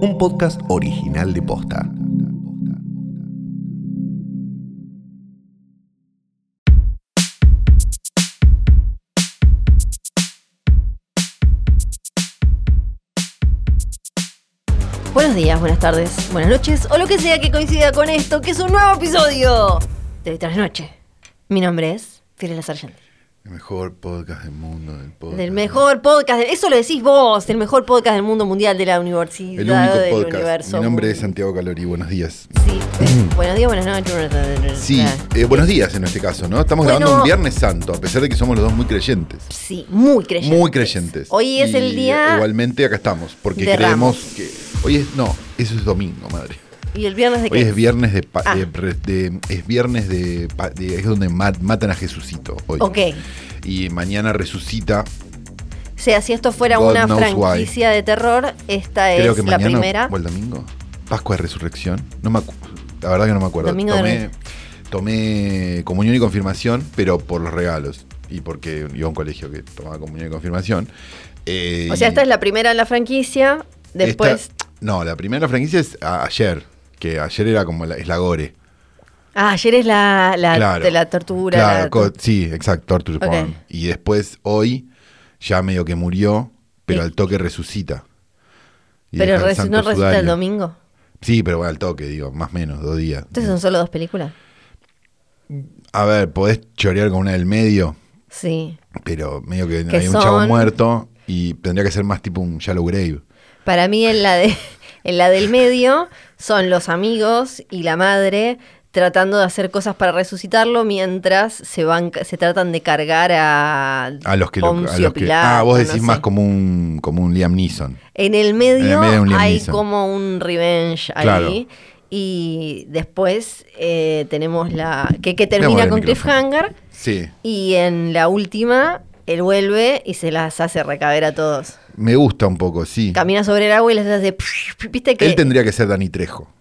un podcast original de Posta. Buenos días, buenas tardes, buenas noches o lo que sea que coincida con esto, que es un nuevo episodio de Trasnoche. Mi nombre es Fiorella Sargenti. El mejor podcast del mundo. Del, podcast. Del mejor podcast, de- eso lo decís vos, el mejor podcast del mundo mundial de la universidad El único del podcast. universo. Mi nombre es Santiago Calori. Buenos días. Sí, buenos días, buenas noches. Sí, eh, buenos días en este caso, ¿no? Estamos Bueno. grabando un Viernes Santo, a pesar de que somos los dos muy creyentes. Sí, muy creyentes. Muy creyentes. Hoy es Y el día Igualmente acá estamos, porque creemos que. Hoy es. No, eso es domingo, madre. Y el viernes de qué Hoy es viernes de. pa- Ah. de- re- de- es viernes de, Es donde ma- matan a Jesucito. Hoy. Ok. Y mañana resucita. O sea, si esto fuera God una franquicia de terror, esta Creo es que la mañana. primera. ¿O el domingo? Pascua de Resurrección. No me La verdad que no me acuerdo. Domingo de tomé, tomé comunión y confirmación, pero por los regalos. Y porque iba a un colegio que tomaba comunión y confirmación. Eh, O sea, y esta es la primera en la franquicia. Después. esta- no, la primera franquicia es a- ayer. Que ayer era como la, es la Gore. Ah, ayer es la, la, Claro. de la tortura. Claro, la- co- sí, exacto, torture Ok. porn. Y después, hoy, ya medio que murió, pero Sí. al toque resucita. Y pero santo no resulta el domingo. Sí, pero bueno, al toque, digo, más o menos, dos días. Entonces son solo dos películas. A ver, podés chorear con una del medio, Sí. pero medio que, Que hay un chavo muerto y tendría que ser más tipo un shallow grave. Para mí en la de en la del medio son los amigos y la madre tratando de hacer cosas para resucitarlo mientras se van se tratan de cargar a A los que lo, a los que Ah, vos no decís sé. más como un como un Liam Neeson. En el medio, En el medio un Liam hay Neeson. como un revenge Claro. ahí. Y después eh, tenemos la. que, que termina con. Cliffhanger. Sí. Y en la última, él vuelve y se las hace recaber a todos. Me gusta un poco, sí. Camina sobre el agua y les hace. ¿Viste que.? Él tendría que ser Dani Trejo.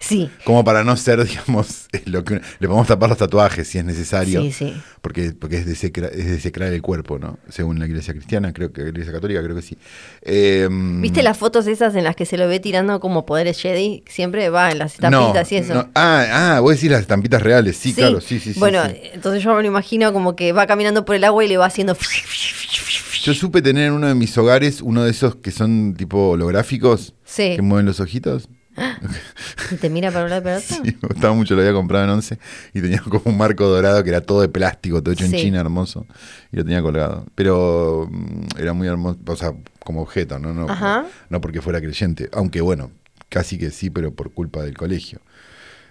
Sí, Como para no ser, digamos, lo que le podemos tapar los tatuajes si es necesario. sí, sí. Porque, porque es, desecra- es desecrar el cuerpo, ¿no? Según la iglesia cristiana, creo que la iglesia católica, creo que sí. Eh, ¿Viste las fotos esas en las que se lo ve tirando como poderes Jedi? Siempre va en las no, estampitas y eso. no. Ah, ah, vos decís las estampitas reales, sí, claro, sí, sí, sí. Bueno, sí. entonces yo me lo imagino como que va caminando por el agua y le va haciendo. Yo supe tener en uno de mis hogares uno de esos que son tipo holográficos, Sí. que mueven los ojitos. Y te mira para un lado y para otro. Sí, me gustaba mucho, lo había comprado en Once y tenía como un marco dorado que era todo de plástico, todo hecho en. China, hermoso, y lo tenía colgado. Pero mm, era muy hermoso, o sea, como objeto, ¿no? No, Ajá. no porque fuera creyente, aunque bueno, casi que sí, pero por culpa del colegio.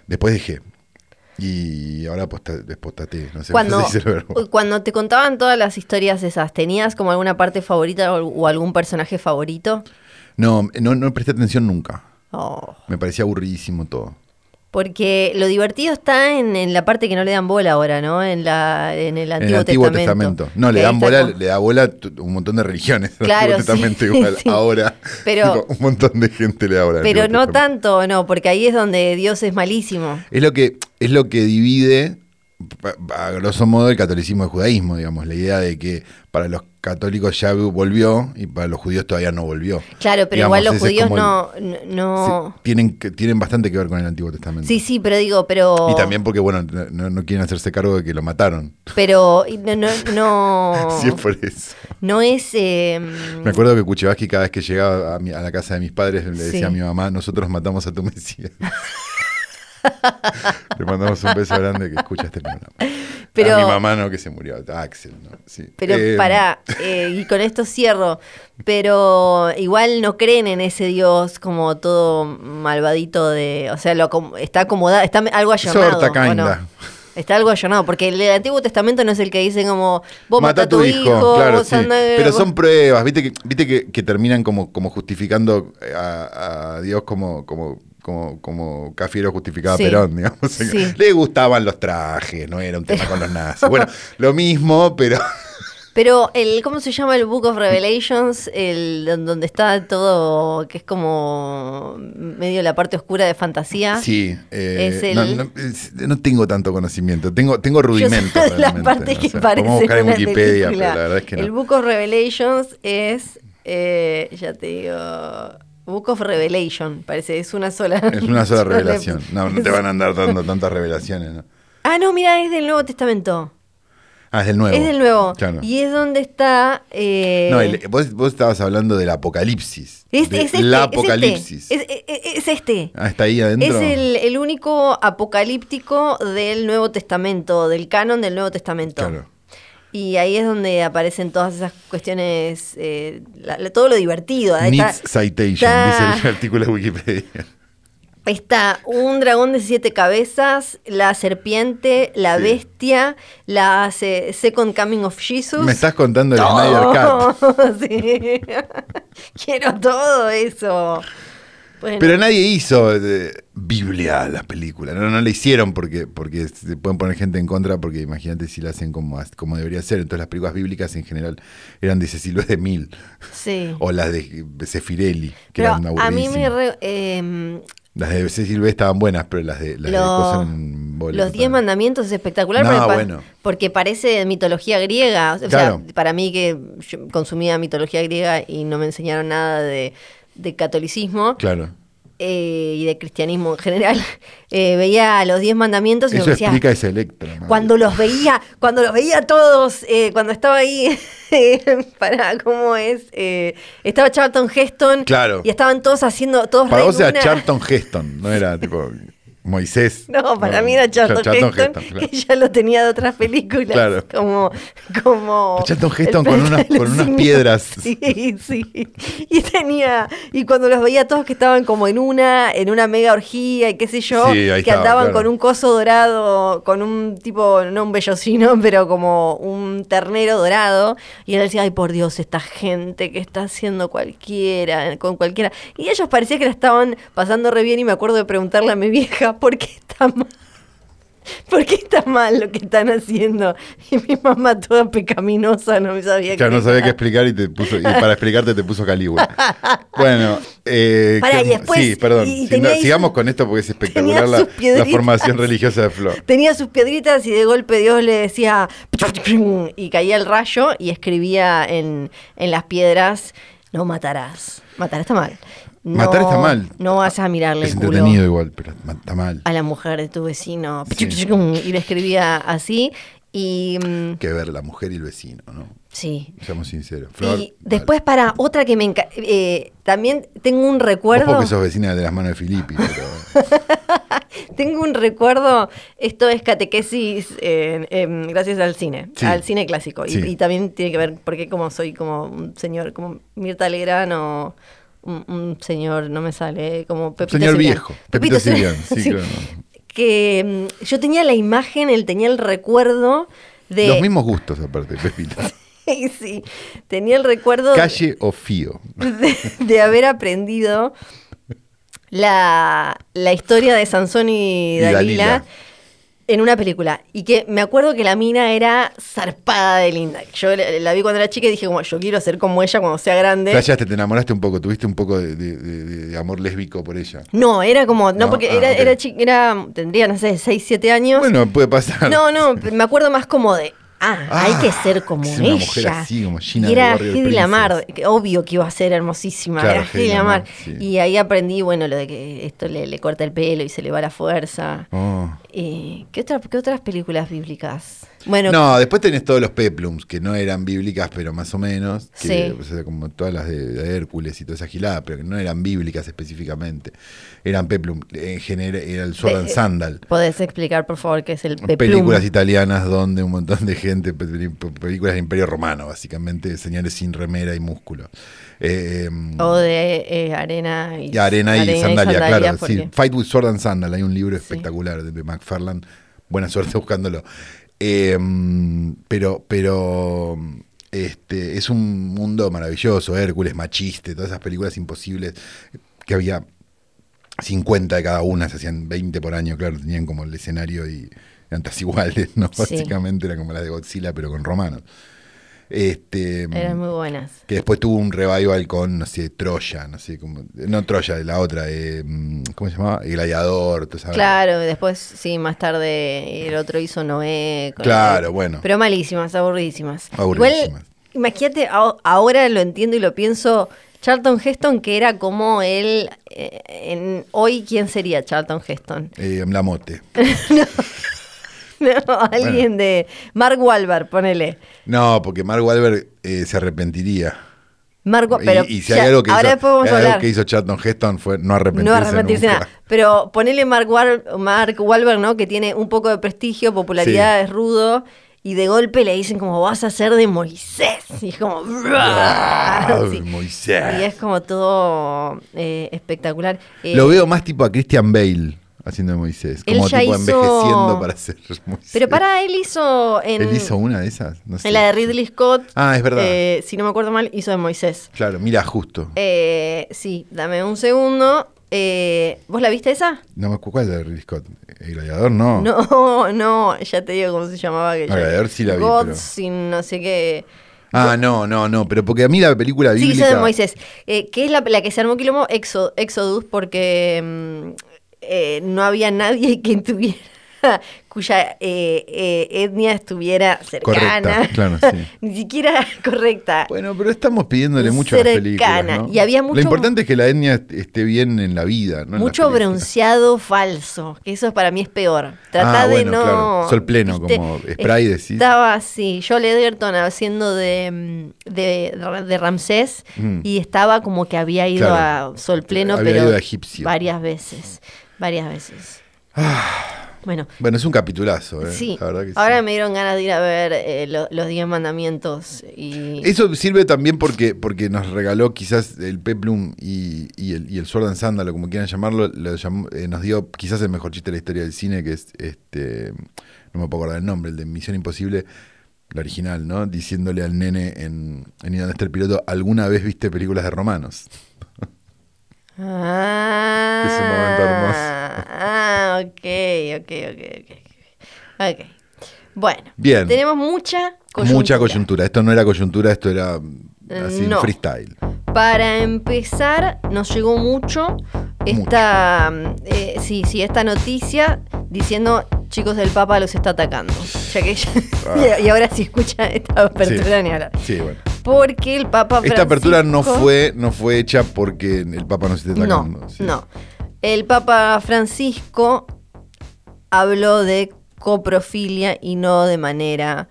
Después dejé. Y ahora despostaté, no sé Cuando, se dice cuando te contaban todas las historias esas, ¿tenías como alguna parte favorita o, o algún personaje favorito? No, no, no presté atención nunca. Oh, Me parecía aburridísimo todo. Porque lo divertido está en, en la parte que no le dan bola ahora, ¿no? En, la, en el En Antiguo, el Antiguo Testamento. Testamento. No, le dan bola, como- le da bola un montón de religiones. Claro, Antiguo Testamento sí, igual. sí. Ahora Pero- tipo, un montón de gente le da bola. Pero no Testamento. tanto, no, porque ahí es donde Dios es malísimo. Es lo que, es lo que divide, a grosso modo, el catolicismo del judaísmo, digamos. La idea de que para los católicos ya volvió y para los judíos todavía no volvió. Claro, pero Digamos, igual los judíos el- no, no... Sí, tienen, tienen bastante que ver con el Antiguo Testamento. Sí, sí, pero digo, pero... Y también porque, bueno, no, no quieren hacerse cargo de que lo mataron. Pero no, no, no, Sí, es por eso. no es... eh, Me acuerdo que Kuchevaski cada vez que llegaba a, mi- a la casa de mis padres le decía Sí. a mi mamá, nosotros matamos a tu Mesías. le mandamos un beso grande que escucha este programa. Pero- a mi mamá no, que se murió, a Axel, ¿no? Sí. Pero Eh, pará, eh, y con esto cierro, pero igual no creen en ese Dios como todo malvadito de, o sea, lo está acomodado, está algo ayornado. Sorta, ¿o no? kinda. Está algo ayornado, porque el Antiguo Testamento no es el que dice como, vos mata a tu hijo, claro, vos sí. anda- Pero vos- son pruebas, viste que, viste que, que terminan como, como justificando a, a Dios como, como, como, como Cafiero justificaba Sí. a Perón, digamos. Sí. Le gustaban los trajes, no era un tema con los nazis. Bueno, lo mismo, pero Pero el, ¿cómo se llama el Book of Revelations? El don- donde está todo, que es como medio la parte oscura de fantasía. Sí, eh, Es el- no, no, es- no tengo tanto conocimiento, tengo, tengo rudimentos. Yo sé la parte que O sea, parece buscar en una Wikipedia, película. pero la verdad es que El no. Book of Revelations es, eh, ya te digo, Book of Revelation, parece, es una sola. Es una sola revelación. No, no te van a andar dando tantas revelaciones, ¿no? Ah, no, mira, es del Nuevo Testamento. Ah, es del nuevo. Es del Nuevo. Claro. Y es donde está. eh, No, el- vos, vos estabas hablando del apocalipsis. es, de es este, la es apocalipsis. este, Es, es- es este. Ah, está ahí adentro. Es el, el único apocalíptico del Nuevo Testamento, del canon del Nuevo Testamento. Claro. Y ahí es donde aparecen todas esas cuestiones, eh, la- la- todo lo divertido. Ahí Needs está- citation, está- dice el artículo de Wikipedia. Está un dragón de siete cabezas, la serpiente, la Sí. bestia, la se- Second Coming of Jesus. Me estás contando el Snyder sí. Quiero todo eso. Bueno, Pero nadie hizo eh, Biblia la película. No, no la hicieron porque, porque se pueden poner gente en contra, porque imagínate si la hacen como, como debería ser. Entonces las películas bíblicas en general eran de Cecil B. de Mil sí. o las de Sefirelli, que Pero eran a mí me... re- em, Las de Cecil B. estaban buenas, pero las de, las de Lo- bola los diez mandamientos es espectacular No, porque, bueno. porque parece mitología griega. O sea, Claro. para mí que yo consumía mitología griega y no me enseñaron nada de, de catolicismo Claro. eh, y de cristianismo en general, eh, veía los diez mandamientos y me Eso decía, explica ese Electra. madre. cuando los veía, cuando los veía todos, eh, cuando estaba ahí, para, ¿cómo es? Estaba Charlton Heston Claro. y estaban todos haciendo, todos Para vos era. Charlton Heston, no era tipo Moisés. No, para mí era Charlton, Charlton Heston, claro. que ya lo tenía de otras películas. Claro. Como, como. Charlton Heston con unas- con unas piedras. Sí, sí. Y tenía. Y cuando los veía todos que estaban como en una, en una mega orgía y qué sé yo, Sí, que estaba, andaban claro. con un coso dorado, con un tipo, no un bellocino, pero como un ternero dorado. Y él decía, ay por Dios, esta gente que está haciendo cualquiera, con cualquiera. Y ellos parecía que la estaban pasando re bien y me acuerdo de preguntarle a mi vieja, ¿por qué está mal? ¿Por qué está mal lo que están haciendo? Y mi mamá toda pecaminosa no me sabía Claro, no qué sabía qué explicar y, te puso, y para explicarte te puso Calígula. Bueno, eh, Pará, ¿qué- y después- sí, perdón. y Si no, sigamos con esto porque es espectacular la, formación religiosa de Flor. Tenía sus piedritas y de golpe Dios le decía y caía el rayo y escribía en, en las piedras, no matarás. Matar está mal. No- Matar está mal. No vas a mirarle Es el culo entretenido igual, pero está mal. a la mujer de tu vecino. Sí. Y le escribía así. Y mm, Que ver la mujer y el vecino, ¿no? sí. Seamos sinceros. Flor, Y después para otra que me encanta, también tengo un Vos recuerdo. porque sos vecina de las manos de Filippi, pero... Tengo un recuerdo, esto es catequesis eh, em, gracias al cine, Sí. al cine clásico. Y, Sí. y también tiene que ver, porque como soy como un señor, como Mirta Legrand o un, un señor, no me sale, como Pepito Señor viejo, Pepito Cilián, sí, claro. Que mm, yo tenía la imagen, él tenía el recuerdo de... Los mismos gustos, aparte, Pepito. sí, tenía el recuerdo Calle o Fío. de, de haber aprendido la, la historia de Sansón y Y Dalila, Dalila. En una película. Y que me acuerdo que la mina era zarpada de linda. Yo la, la vi cuando era chica y dije, como, yo quiero ser como ella cuando sea grande. Flasheaste, te enamoraste un poco, tuviste un poco de, de- de- de amor lésbico por ella. No, era como, no, No, porque ah, era, ok. era, chi- era, tendría, no sé, 6, 7 años. Bueno, puede pasar. No, no, me acuerdo más como de. Ah, Ah, hay que ser como es ella. mujer así, como Gina y era Hedy Lamar, obvio que iba a ser hermosísima. Claro, era Hedy Lamar. Lamar, sí. Y ahí aprendí, bueno, lo de que esto le, le corta el pelo y se le va la fuerza. Oh. Eh, ¿qué, otra- qué otras películas bíblicas? Bueno, No, después tenés todos los peplums, que no eran bíblicas, pero más o menos. Que, Sí. o sea, como todas las de, de Hércules y toda esa gilada, pero que no eran bíblicas específicamente. Eran peplum. En general, era el Sword and de- Sandal. ¿podés explicar, por favor, qué es el peplum? Películas italianas donde un montón de gente, pe- pe- películas del Imperio Romano, básicamente, señores sin remera y músculo. Eh, O de eh, arena y, y arena y sandalia, claro. porque- sí. Fight with Sword and Sandal, hay un libro Sí. espectacular de McFarlane. Buena suerte buscándolo. Eh, pero, pero este, es un mundo maravilloso, Hércules, Machiste, todas esas películas imposibles que había 50 de cada una, se hacían 20 por año, claro, tenían como el escenario y eran todas iguales, ¿no? Sí. Básicamente era como la de Godzilla, pero con romanos. Este, Eran muy buenas. que después tuvo un revival con, no sé, Troya, no sé, como, no Troya, la otra, eh, ¿cómo se llamaba? El Gladiador, tú sabes. Claro, después, sí, más tarde el otro hizo Noé. con- Claro, bueno. Pero malísimas, aburridísimas. Aburridísimas. Igual, imagínate, ahora lo entiendo y lo pienso, Charlton Heston, que era como él. eh, en, hoy, ¿quién sería Charlton Heston? Eh, la mote. No, alguien de. Mark Wahlberg, ponele. No, porque Mark Wahlberg eh, se arrepentiría. Y- pero y, si ya- hay algo que, ahora hizo, algo hablar. que hizo Charlton Heston fue no arrepentirse, No arrepentirse nunca. nada. Pero ponele Mark, Wahl- Mark Wahlberg, ¿no? Que tiene un poco de prestigio, popularidad, Sí. es rudo. Y de golpe le dicen como vas a ser de Moisés. Y es como... Sí. Moisés. Y es como todo eh, espectacular. Eh, Lo veo más tipo a Christian Bale haciendo de Moisés. Él Como ya tipo hizo- envejeciendo para ser Moisés. Pero para él hizo en, ¿Él hizo una de esas? No sé. en la de Ridley Scott. Ah, es verdad. eh, si no me acuerdo mal, hizo de Moisés. Claro, mira, justo. Eh, sí, dame un segundo. Eh, ¿Vos la viste esa? No me acuerdo cuál es la de Ridley Scott. ¿El gladiador? No. No, no, ya te digo cómo se llamaba. Que Ah, Gladiador sí la vi, Gods pero- sin no sé qué. Ah, no, no, no. Pero porque a mí la película Sí, bíblica... hizo de Moisés. Eh, que es la, la que se armó quilombo Exo- Exodus porque mm, eh, no había nadie que tuviera cuya eh, eh, etnia estuviera cercana. Correcta, claro, sí. Ni siquiera correcta. Bueno, pero estamos pidiéndole mucho a las películas. Y había mucho- Lo importante es que la etnia est- esté bien en la vida, Mucho bronceado falso, que eso para mí es peor. Tratá Ah, de no. claro. Sol pleno, como spray, decís. Estaba así, Joel Edgerton haciendo de, mm, de, de Ramsés Mm. y estaba como que había ido Claro. a Sol pleno, Había pero ido a egipcio. varias veces. Varias veces. Bueno, Bueno, es un capitulazo, ¿eh? sí. La verdad que sí. Ahora me dieron ganas de ir a ver eh, lo- los Diez Mandamientos y. Eso sirve también porque, porque nos regaló quizás el Peplum y, y el, y el Sword and Sandal, o como quieran llamarlo, lo llamó- eh, nos dio quizás el mejor chiste de la historia del cine, que es, este no me puedo acordar el nombre, el de Misión Imposible, la original, ¿no? Diciéndole al nene en, en ¿Y dónde está el piloto? ¿Alguna vez viste películas de romanos? Ah, Es un momento hermoso. Ah, ok, ok, ok, ok. Ok. Bueno, Bien. tenemos mucha coyuntura. Mucha coyuntura. Esto no era coyuntura, esto era así No. freestyle. Para empezar, nos llegó mucho esta, eh, sí, sí, esta noticia diciendo, chicos, el Papa los está atacando. Ya que Ah. y, ahora sí escucha esta apertura Sí. ni hablar. Sí, bueno. Porque el Papa Esta apertura no Francisco- fue, no fue hecha porque el Papa nos esté atacando. No, sí. no. El Papa Francisco habló de coprofilia y no de manera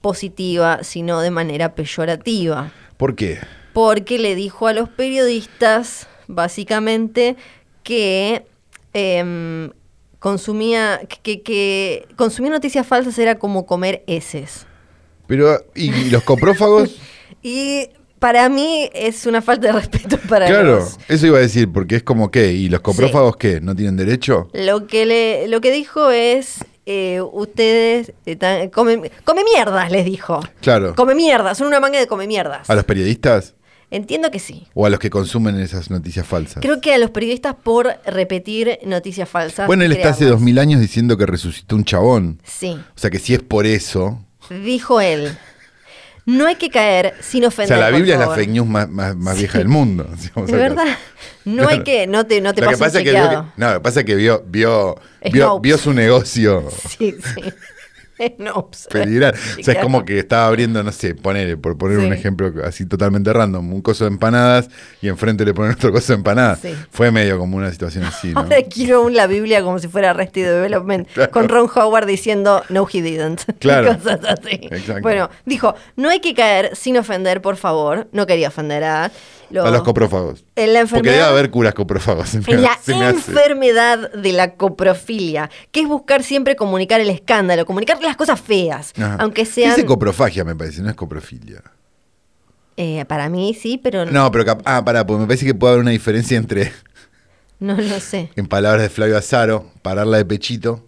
positiva, sino de manera peyorativa. ¿Por qué? Porque le dijo a los periodistas, básicamente, que em, consumía, que, que consumir noticias falsas era como comer heces. Pero, ¿y los coprófagos? Y para mí es una falta de respeto para claro, los, eso iba a decir, porque es como que, ¿y los coprófagos qué? ¿No tienen derecho? Lo que le, lo que dijo es eh, ustedes están- comen, come mierdas, les dijo. Claro. Come mierdas, son una manga de come mierdas. ¿A los periodistas? Entiendo que sí. ¿O a los que consumen esas noticias falsas? Creo que a los periodistas por repetir noticias falsas. Bueno, él está hace dos mil años diciendo que resucitó un chabón. Sí, O sea que si es por eso. dijo él. No hay que caer sin O ofender. sea, la Biblia es la fake news más, más, más Sí. vieja del mundo. si De verdad. No hay que. No te, no te Lo que pasa es que, vio no, lo que pasa es que vio, vio, vio, vio su negocio Sí, sí. No, peligrar. O sea, es como que estaba abriendo, no sé, ponele, por poner Sí. un ejemplo así totalmente random, un coso de empanadas y enfrente le ponen otro coso de empanadas. Sí. Fue medio como una situación así, ¿no? Ahora quiero la Biblia como si fuera Arrested Development, Claro. con Ron Howard diciendo no he didn't. Y Claro. Cosas así. Exacto. Bueno, dijo, no hay que caer sin ofender, por favor. No quería ofender a, A los coprófagos. en la Porque debe haber curas coprófagos. me- en la enfermedad de la coprofilia, que es buscar siempre comunicar el escándalo, comunicar las cosas feas, Ajá. aunque sean... Dice coprofagia, me parece, no es coprofilia. Eh, para mí sí, pero no, No, pero ah, pará, porque me parece que puede haber una diferencia entre, no lo sé. en palabras de Flavio Azaro, pararla de pechito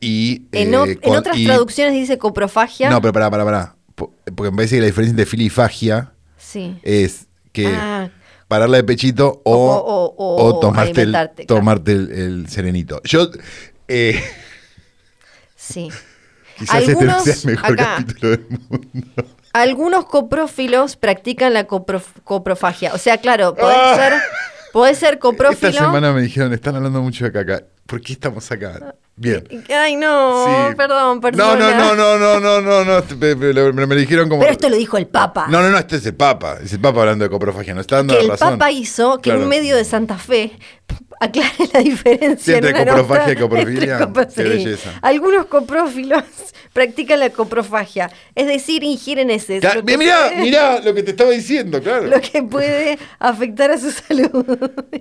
y. En, eh, o- en con- otras y- traducciones dice coprofagia. No, pero pará, pará, pará. Po- Porque me parece que la diferencia entre filifagia Sí. es que Ah. pararla de pechito o, O- o- o- tomarte, el, claro. tomarte el, el serenito. Yo. eh, Sí. quizás este no Algunos- sea el mejor acá. capítulo del mundo. Algunos coprófilos practican la coprof- coprofagia. O sea, claro, podés Ah. ser, podés ser coprófilo. Esta semana me dijeron, están hablando mucho de caca. ¿Por qué estamos acá? Bien. Ay, no, Sí. perdón, No, no, no, no, no, no, no, no. Me, me- me- me dijeron como. Pero esto lo dijo el Papa. No, no, no, este es el Papa. Es el Papa hablando de coprofagia. No está dando que la el razón. Papa hizo que Claro. un medio de Santa Fe aclare la diferencia Sí, entre coprofagia y coprofilia. Qué belleza. Algunos coprófilos practican la coprofagia, es decir, ingieren que mirá, puede- mirá lo que te estaba diciendo, claro. Lo que puede afectar a su salud.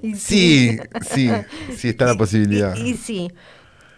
Y Sí, sí, sí está la posibilidad. Y, y sí.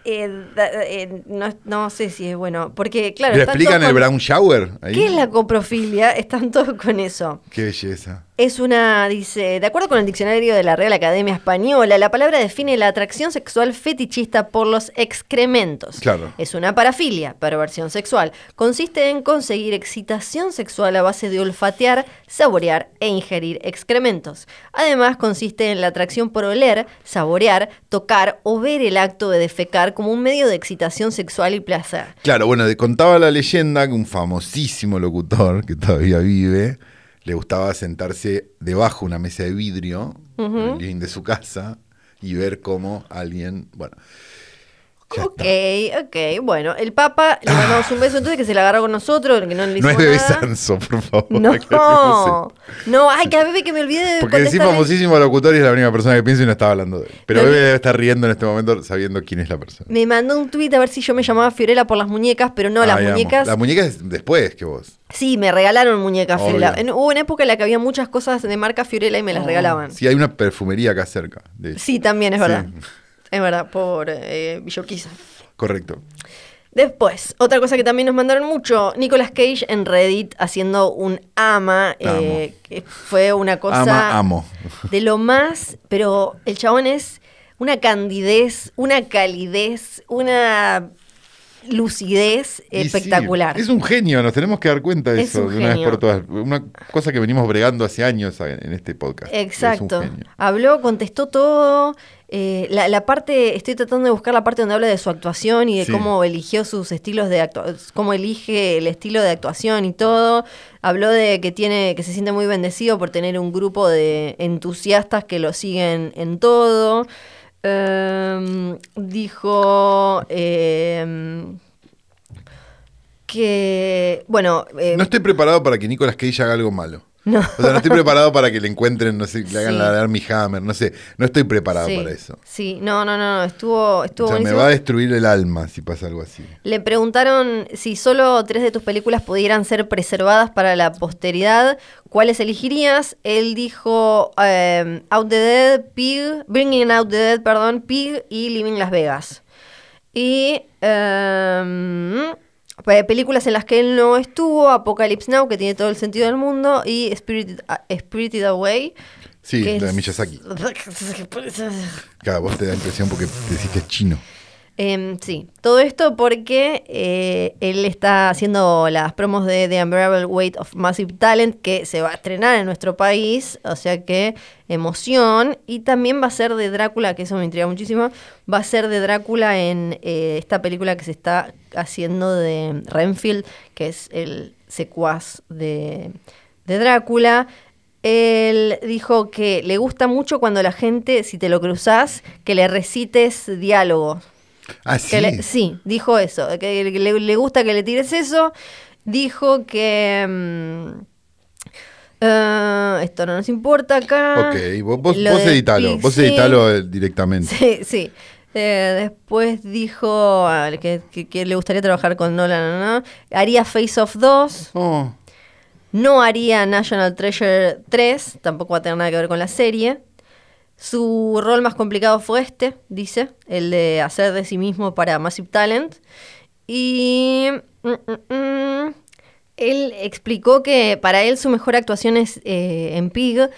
Eh, eh, no, no sé si es bueno, porque claro... ¿Le están explican el brown shower? Ahí. ¿Qué es la coprofilia? Están todos con eso. Qué belleza. Es una, dice, de acuerdo con el diccionario de la Real Academia Española, la palabra define la atracción sexual fetichista por los excrementos. Claro. Es una parafilia, perversión sexual. Consiste en conseguir excitación sexual a base de olfatear, saborear e ingerir excrementos. Además, consiste en la atracción por oler, saborear, tocar o ver el acto de defecar como un medio de excitación sexual y placer. Claro, bueno, contaba la leyenda que un famosísimo locutor que todavía vive le gustaba sentarse debajo de una mesa de vidrio en el living de su casa y ver cómo alguien, bueno, Ok, ok, bueno, el Papa le mandamos un beso entonces que se la agarró con nosotros, que no le No es bebé nada. Sanso, por favor. No, no, ay, cada vez que me olvide de Porque decís contestarle- famosísimo locutor y es la única persona que pienso y no estaba hablando de él. Pero No, ni- debe estar riendo en este momento sabiendo quién es la persona. Me mandó un tuit a ver si yo me llamaba Fiorella por las muñecas, pero no, las muñecas. La muñeca es después que vos. Sí, me regalaron muñecas Obvio. Fiorella. En- hubo una época en la que había muchas cosas de marca Fiorella y me las regalaban. Sí, hay una perfumería acá cerca. de hecho. Sí, también es verdad. Es verdad, por eh, Villorquiza. Correcto. Después, otra cosa que también nos mandaron mucho, Nicolas Cage en Reddit haciendo un ama, eh, que fue una cosa Ama, amo. de lo más, pero el chabón es una candidez, una calidez, una lucidez Y sí, espectacular. es un genio, nos tenemos que dar cuenta de Es eso un de una vez por todas. Una cosa que venimos bregando hace años en este podcast. Exacto. Es. Habló, contestó todo. eh, la, la parte, estoy tratando de buscar la parte donde habla de su actuación y de Sí. cómo eligió sus estilos de actuación, cómo elige el estilo de actuación y todo. Habló de que tiene, que se siente muy bendecido por tener un grupo de entusiastas que lo siguen en todo. Em, dijo em, que, bueno, em, No estoy preparado para que Nicolas Cage haga algo malo. No. O sea, no estoy preparado para que le encuentren, no sé, le hagan Sí. la Armie Hammer, no sé. No estoy preparado Sí, para eso. Sí, no, no, no, no, estuvo, estuvo O sea, me va a destruir el alma si pasa algo así. Le preguntaron si solo tres de tus películas pudieran ser preservadas para la posteridad, ¿cuáles elegirías? Él dijo eh, Out the Dead, Pig, Bringing Out the Dead, perdón, Pig y Living Las Vegas. Y pe- películas en las que él no estuvo, Apocalypse Now, que tiene todo el sentido del mundo, y Spirited, Spirited Away. Sí, la de es- Miyazaki. Cada vos te da impresión porque decís que es chino. Em, sí, todo esto porque eh, él está haciendo las promos de The Unbearable Weight of Massive Talent que se va a estrenar en nuestro país, o sea que emoción. Y también va a ser de Drácula, que eso me intriga muchísimo, va a ser de Drácula en eh, esta película que se está haciendo de Renfield, que es el secuaz de, Drácula. Él dijo que le gusta mucho cuando la gente, si te lo cruzas, que le recites diálogos. Ah, Que sí. le- sí, dijo eso, que le, le gusta que le tires eso. Dijo que... mm, eh, esto no nos importa acá. Ok, vos, vos, vos editalo, vos editalo eh, directamente. Sí, sí. Eh, después dijo ah, que, que- que le gustaría trabajar con Nolan, ¿no? Haría Face Off 2. Oh, No haría National Treasure 3, tampoco va a tener nada que ver con la serie. Su rol más complicado fue este, dice, el de hacer de sí mismo para Massive Talent. Y mm, mm, mm, él explicó que para él su mejor actuación es eh, en Pig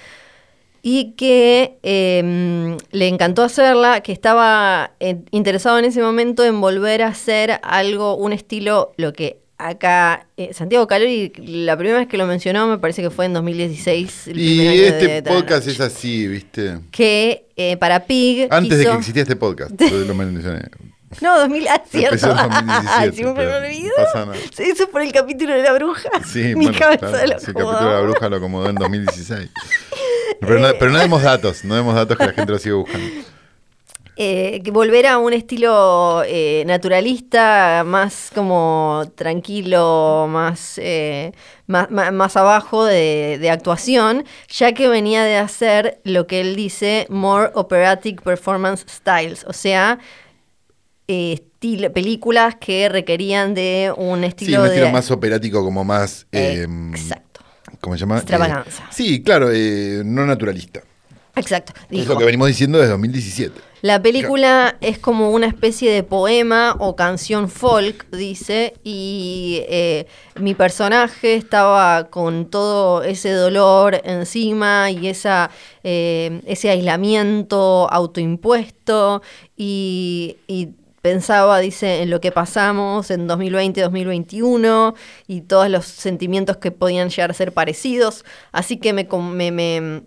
y que eh, le encantó hacerla, que estaba eh, interesado en ese momento en volver a hacer algo, un estilo, lo que acá eh, Santiago Calori, la primera vez que lo mencionó me parece que fue en 2016. el Y año este de podcast es así, ¿viste? Que eh, para Pig Antes de quiso- que existía este podcast, lo mencioné. No, 2000, ah, cierto. Empezó en 2017, Siempre me olvido. pasa nada. Sí, Eso es por el capítulo de la bruja. Sí, Mi bueno, cabeza claro, lo sí, el capítulo de la acomodó. bruja lo acomodó en 2016. Pero no, pero no demos datos, no demos datos que la gente lo sigue buscando. Eh, que volver a un estilo eh, naturalista, más como tranquilo, más, eh, más, más abajo de, de actuación, ya que venía de hacer lo que él dice more operatic performance styles, o sea, estilo- películas que requerían de un Sí, estilo un estilo de... más operático, como más. Exacto. ¿Cómo se llama? Extravaganza. Eh, sí, claro, eh, no naturalista. Exacto. Es dijo. lo que venimos diciendo desde 2017. La película es como una especie de poema o canción folk, dice, y eh, mi personaje estaba con todo ese dolor encima y esa, eh, ese aislamiento autoimpuesto y, y pensaba, dice, en lo que pasamos en 2020-2021 y todos los sentimientos que podían llegar a ser parecidos, así que me, con- me- me,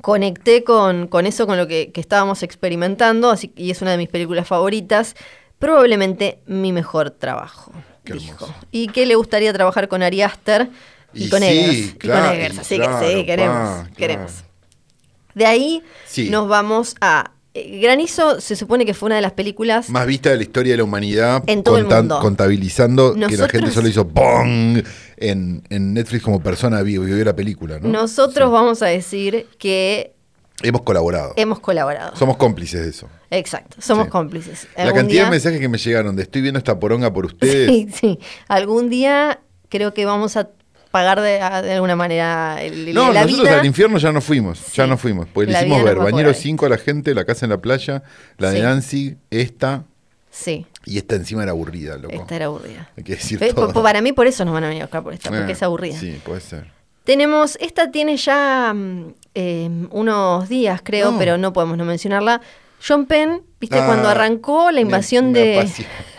conecté con, con eso, con lo que, que estábamos experimentando, así, y es una de mis películas favoritas, probablemente mi mejor trabajo. Qué dijo. Y que le gustaría trabajar con Ari Aster y, Y con sí, Eggers. y claro, con Eggers, así claro, que sí, queremos, pa, claro. queremos. De ahí Sí. nos vamos a... eh, Granizo se supone que fue una de las películas Más vista de la historia de la humanidad, En todo el mundo. contabilizando que la gente solo hizo ¡bong! En, en Netflix como persona vivo y vio la película, ¿no? Nosotros vamos a decir que Hemos colaborado. hemos colaborado. Somos cómplices de eso. Exacto, somos Sí. cómplices. La cantidad día- de mensajes que me llegaron de estoy viendo esta poronga por ustedes. Sí, sí. Algún día creo que vamos a pagar de, alguna manera el, No, la nosotros vida. al infierno ya no fuimos, ya no fuimos. Pues le hicimos ver Bañero ahí. 5 a la gente, La Casa en la Playa, la de. Nancy, esta, Sí, y esta encima era aburrida, loco. esta era aburrida. Hay que decir todo. para mí por eso nos van a venir a buscar por esta, porque Eh, es aburrida. Sí, puede ser. Tenemos, esta tiene ya mm, eh, unos días, creo, No. pero no podemos no mencionarla. John Penn, viste, Ah, cuando arrancó la invasión me- me de...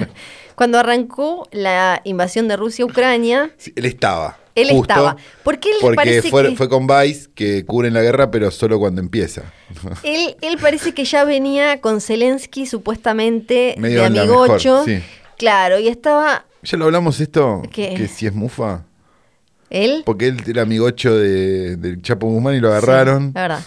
cuando arrancó la invasión de Rusia a Ucrania, Sí, él estaba. Él justo, estaba. ¿Por qué él Porque parece fue, que- fue con Vice que cubren la guerra, pero solo cuando empieza. Él, él parece que ya venía con Zelensky supuestamente Medio de amigocho. mejor, sí. Claro, y estaba ¿Ya lo hablamos esto? ¿Qué? Que si es mufa. él. Porque él era amigocho de, del Chapo Guzmán y lo agarraron. Sí, la verdad.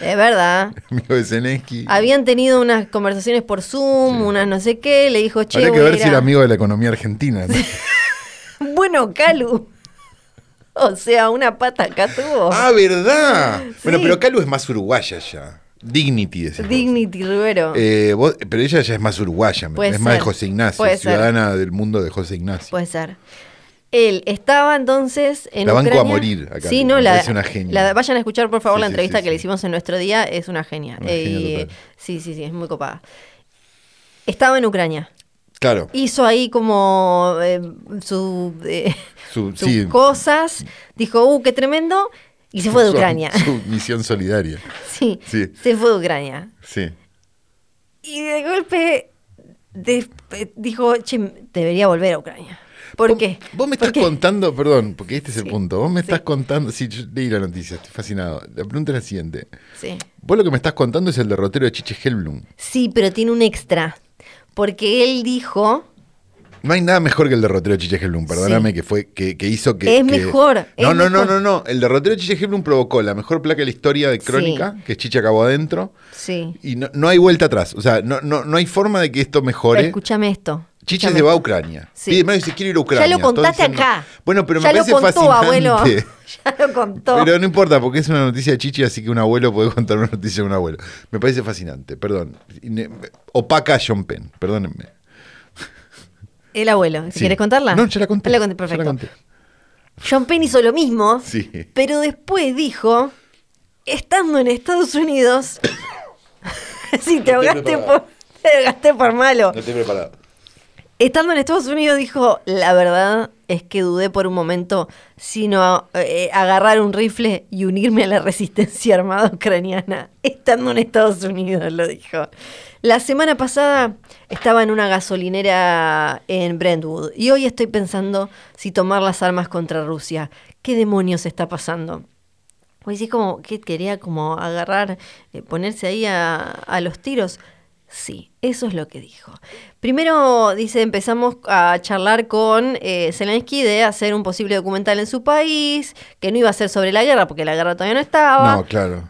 Es verdad. Amigo de Zelensky. Habían tenido unas conversaciones por Zoom, unas no sé qué, le dijo, che, Habría que a ver si a-". era amigo de la economía argentina. ¿no? Bueno, Calu. O sea, una pata acá tuvo. ah, ¿verdad? Bueno, pero Calu es más uruguaya ya. Dignity ese. Dignity Rivero. Eh, vos- pero ella ya es más uruguaya, Puede es más de. José Ignacio, Puede ser. ciudadana del mundo de José Ignacio. Puede ser. Él estaba entonces en La banco Ucrania. a morir acá, Sí, no, la, parece una genia. la- vayan a escuchar por favor Sí, la entrevista sí, que le hicimos en nuestro día, es una genia. Una Eh, genia sí, sí, sí, es muy copada. Estaba en Ucrania. Claro. Hizo ahí como eh, su, eh, Su- sus sí. cosas. Dijo, uh, qué tremendo. Y se fue de Ucrania. Su misión solidaria. sí, Sí. se fue de Ucrania. Sí. Y de golpe de- dijo, che, debería volver a Ucrania. ¿Por Vos- qué? Vos me ¿Por estás qué? contando, perdón, porque este es el Sí, punto. Vos me estás contando. Sí, yo leí la noticia, estoy fascinado. La pregunta es la siguiente. Sí. Vos lo que me estás contando es el derrotero de Chiche Helblum. Sí, pero tiene un extra. Porque él dijo, No hay nada mejor que el derrotero de Chiche Helblum, perdóname, Sí. que fue que, que hizo que. Es que- mejor, No, es no, no, mejor. no, no. El derrotero de Chiche Helblum provocó la mejor placa de la historia de Crónica, que es Chiche acabó adentro. sí. Y no, no hay vuelta atrás. O sea, no, no, no hay forma de que esto Pero mejore. escúchame esto. Chiche escúchame se va a. Ucrania. Sí. Pide, dice, quiero ir a Ucrania. Ya lo contaste acá. Bueno, pero me ya lo parece contó, fascinante. abuelo. Ya lo contó. Pero no importa, porque es una noticia de Chichi, así que un abuelo puede contar una noticia de un abuelo. Me parece fascinante, perdón. Opaca a John Penn, perdónenme. El abuelo. ¿Si Sí. querés contarla? No, ya la conté. La conté, ya la perfecto. conté. John Penn hizo lo mismo, Sí. pero después dijo, estando en Estados Unidos, sí, te ahogaste por, te ahogaste por malo. No estoy preparado. Estando en Estados Unidos dijo, la verdad es que dudé por un momento sino eh, agarrar un rifle y unirme a la resistencia armada ucraniana. Estando en Estados Unidos, lo dijo. La semana pasada estaba en una gasolinera en Brentwood y hoy estoy pensando si tomar las armas contra Rusia. ¿Qué demonios está pasando? Pues sí, como que quería como agarrar, eh, ponerse ahí a, a los tiros. Sí, eso es lo que dijo. Primero, dice, empezamos a charlar con eh, Zelensky de hacer un posible documental en su país, que no iba a ser sobre la guerra, porque la guerra todavía no estaba. No, claro.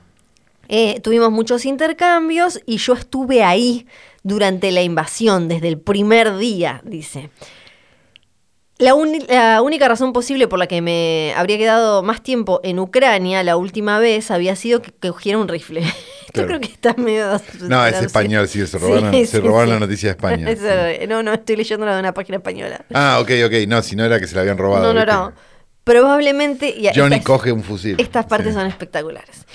Eh, tuvimos muchos intercambios y yo estuve ahí durante la invasión, desde el primer día, dice. La, única razón posible por la que me habría quedado más tiempo en Ucrania la última vez había sido que cogiera un rifle. Yo Claro. creo que está medio... No, es español, sí, se robaron, Sí, se sí, robaron sí. la noticia de España. Eso. No, no, estoy leyendo la de una página española. Ah, ok, ok. No, si no era que se la habían robado. No, no, no. Probablemente... y Johnny estas- coge un fusil. Estas partes son espectaculares.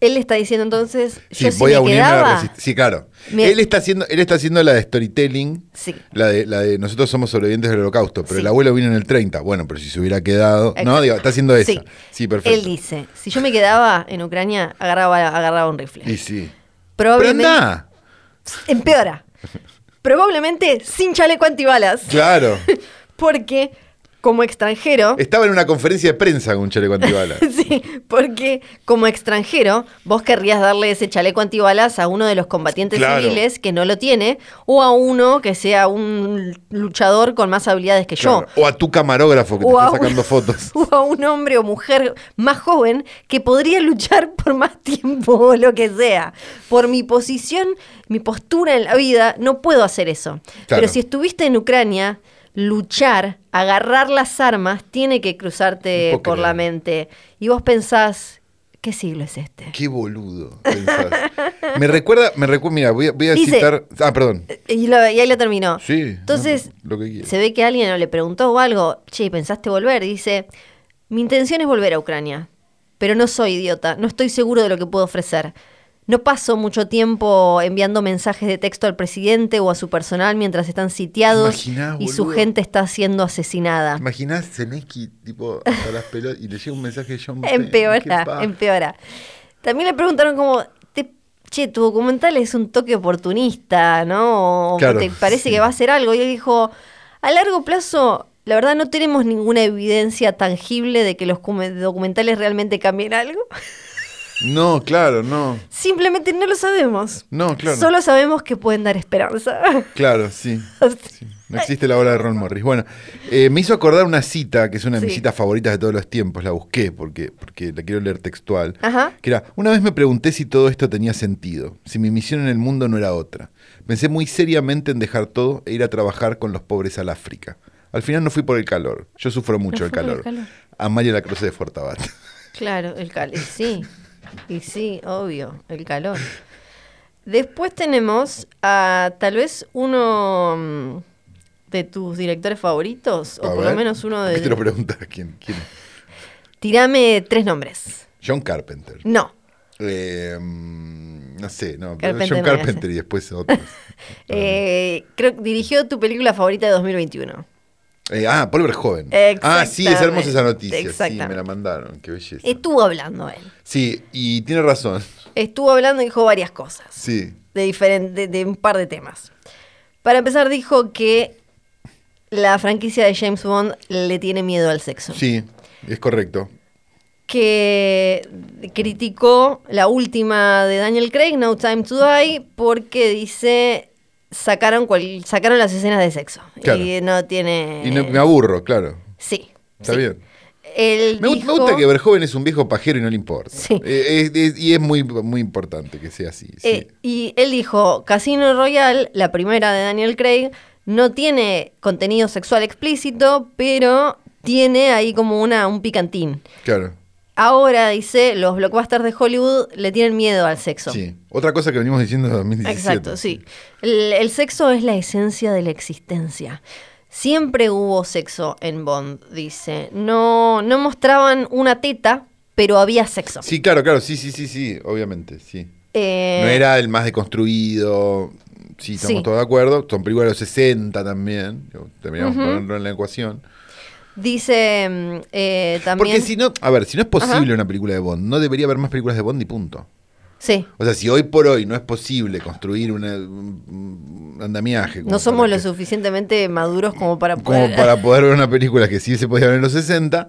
Él está diciendo entonces, Sí, si voy me a unirme a la resistencia. Sí, claro. Me- Él está haciendo, él está haciendo la de storytelling, Sí. la de, la de nosotros somos sobrevivientes del holocausto, pero Sí. el abuelo vino en el 30. Bueno, pero si se hubiera quedado. No, digo, está haciendo esa. Sí. Sí, perfecto. Él dice, si yo me quedaba en Ucrania, agarraba, agarraba un rifle. Y sí. Pero Probablemente anda. empeora. Probablemente sin chaleco antibalas. Claro. Porque como extranjero, Estaba en una conferencia de prensa con un chaleco antibalas. sí, porque como extranjero vos querrías darle ese chaleco antibalas a uno de los combatientes Claro. civiles que no lo tiene o a uno que sea un luchador con más habilidades que yo. O a tu camarógrafo que te O a está un- sacando fotos. o a un hombre o mujer más joven que podría luchar por más tiempo o lo que sea. Por mi posición, mi postura en la vida, no puedo hacer eso. Claro. Pero si estuviste en Ucrania, luchar, agarrar las armas, tiene que cruzarte por la mente. Y vos pensás, ¿qué siglo es este? Qué boludo. pensás. Me recuerda, me recuerda, mira, voy a, voy a Dice- citar. Ah, perdón. Y, lo- y ahí lo terminó. Sí. Entonces, no, lo que quieras. se ve que alguien le preguntó o algo, che, ¿pensaste volver? Dice, mi intención es volver a Ucrania, pero no soy idiota, no estoy seguro de lo que puedo ofrecer. No paso mucho tiempo enviando mensajes de texto al presidente o a su personal mientras están sitiados imaginás, y su gente está siendo asesinada. ¿Te imaginás Zelensky, tipo, hasta las pelotas y le llega un mensaje de John? Empeora, empeora. También le preguntaron como, te- che, tu documental es un toque oportunista, ¿no? O Claro, ¿Te parece sí. que va a ser algo? Y él dijo, a largo plazo, la verdad no tenemos ninguna evidencia tangible de que los cume- documentales realmente cambien algo. No, claro, no. Simplemente no lo sabemos. No, claro. Solo sabemos que pueden dar esperanza. Claro, sí. Sí, No existe la obra de Ron Morris. Bueno, eh, me hizo acordar una cita, que es una de mis Sí. citas favoritas de todos los tiempos. La busqué porque, porque la quiero leer textual. Ajá. Que era, una vez me pregunté si todo esto tenía sentido, si mi misión en el mundo no era otra. Pensé muy seriamente en dejar todo e ir a trabajar con los pobres al África. Al final no fui por el calor. Yo sufro mucho No el calor. el calor. A María la Cruz de Fortabat. Claro, el calor. Sí, y sí, obvio, el calor. Después tenemos a tal vez uno mm, de tus directores favoritos, o por lo menos uno ¿Qué te lo de... preguntas? ¿Quién? quién es? Tirame tres nombres. John Carpenter. No. Eh, mm, no sé, no. Carpenter John Carpenter y después otros. Eh, creo que dirigió tu película favorita de 2021. Eh, ah, Paul Verhoeven. Ah, sí, es hermosa esa noticia. Sí, me la mandaron. Qué belleza. Estuvo hablando él. Sí, y tiene razón. Estuvo hablando y dijo varias cosas. Sí. de, diferente, de un par de temas. Para empezar, dijo que la franquicia de James Bond le tiene miedo al sexo. Sí, es correcto. Que criticó la última de Daniel Craig, No Time to Die, porque dice sacaron cual- sacaron las escenas de sexo. Claro. Y no tiene. Y no- me aburro, claro. Sí. Está sí. bien. Me, gusta que Verhoeven es un viejo pajero y no le importa. Sí. Eh, es- es- y es muy, muy importante que sea así. sí. Eh, y él dijo, Casino Royale, la primera de Daniel Craig, no tiene contenido sexual explícito, pero tiene ahí como una, un picantín. Claro. Ahora, dice, los blockbusters de Hollywood le tienen miedo al sexo. Sí. Otra cosa que venimos diciendo en 2017. Exacto, sí. El, el sexo es la esencia de la existencia. Siempre hubo sexo en Bond, dice. No, no mostraban una teta, pero había sexo. Sí, claro, claro. Sí, sí, sí, sí. Obviamente, sí. Eh, No era el más deconstruido. Sí, estamos Sí. todos de acuerdo. Son películas de los 60 también. Digo, Deberíamos Ujú. ponerlo en la ecuación. Dice mm, eh, también... Porque si no, a ver, si no es posible Ajá. una película de Bond, no debería haber más películas de Bond y punto. Sí. O sea, si hoy por hoy no es posible construir una- un andamiaje. como No somos lo que- suficientemente maduros como para como poder... para poder ver una película que sí se podía ver en los 60,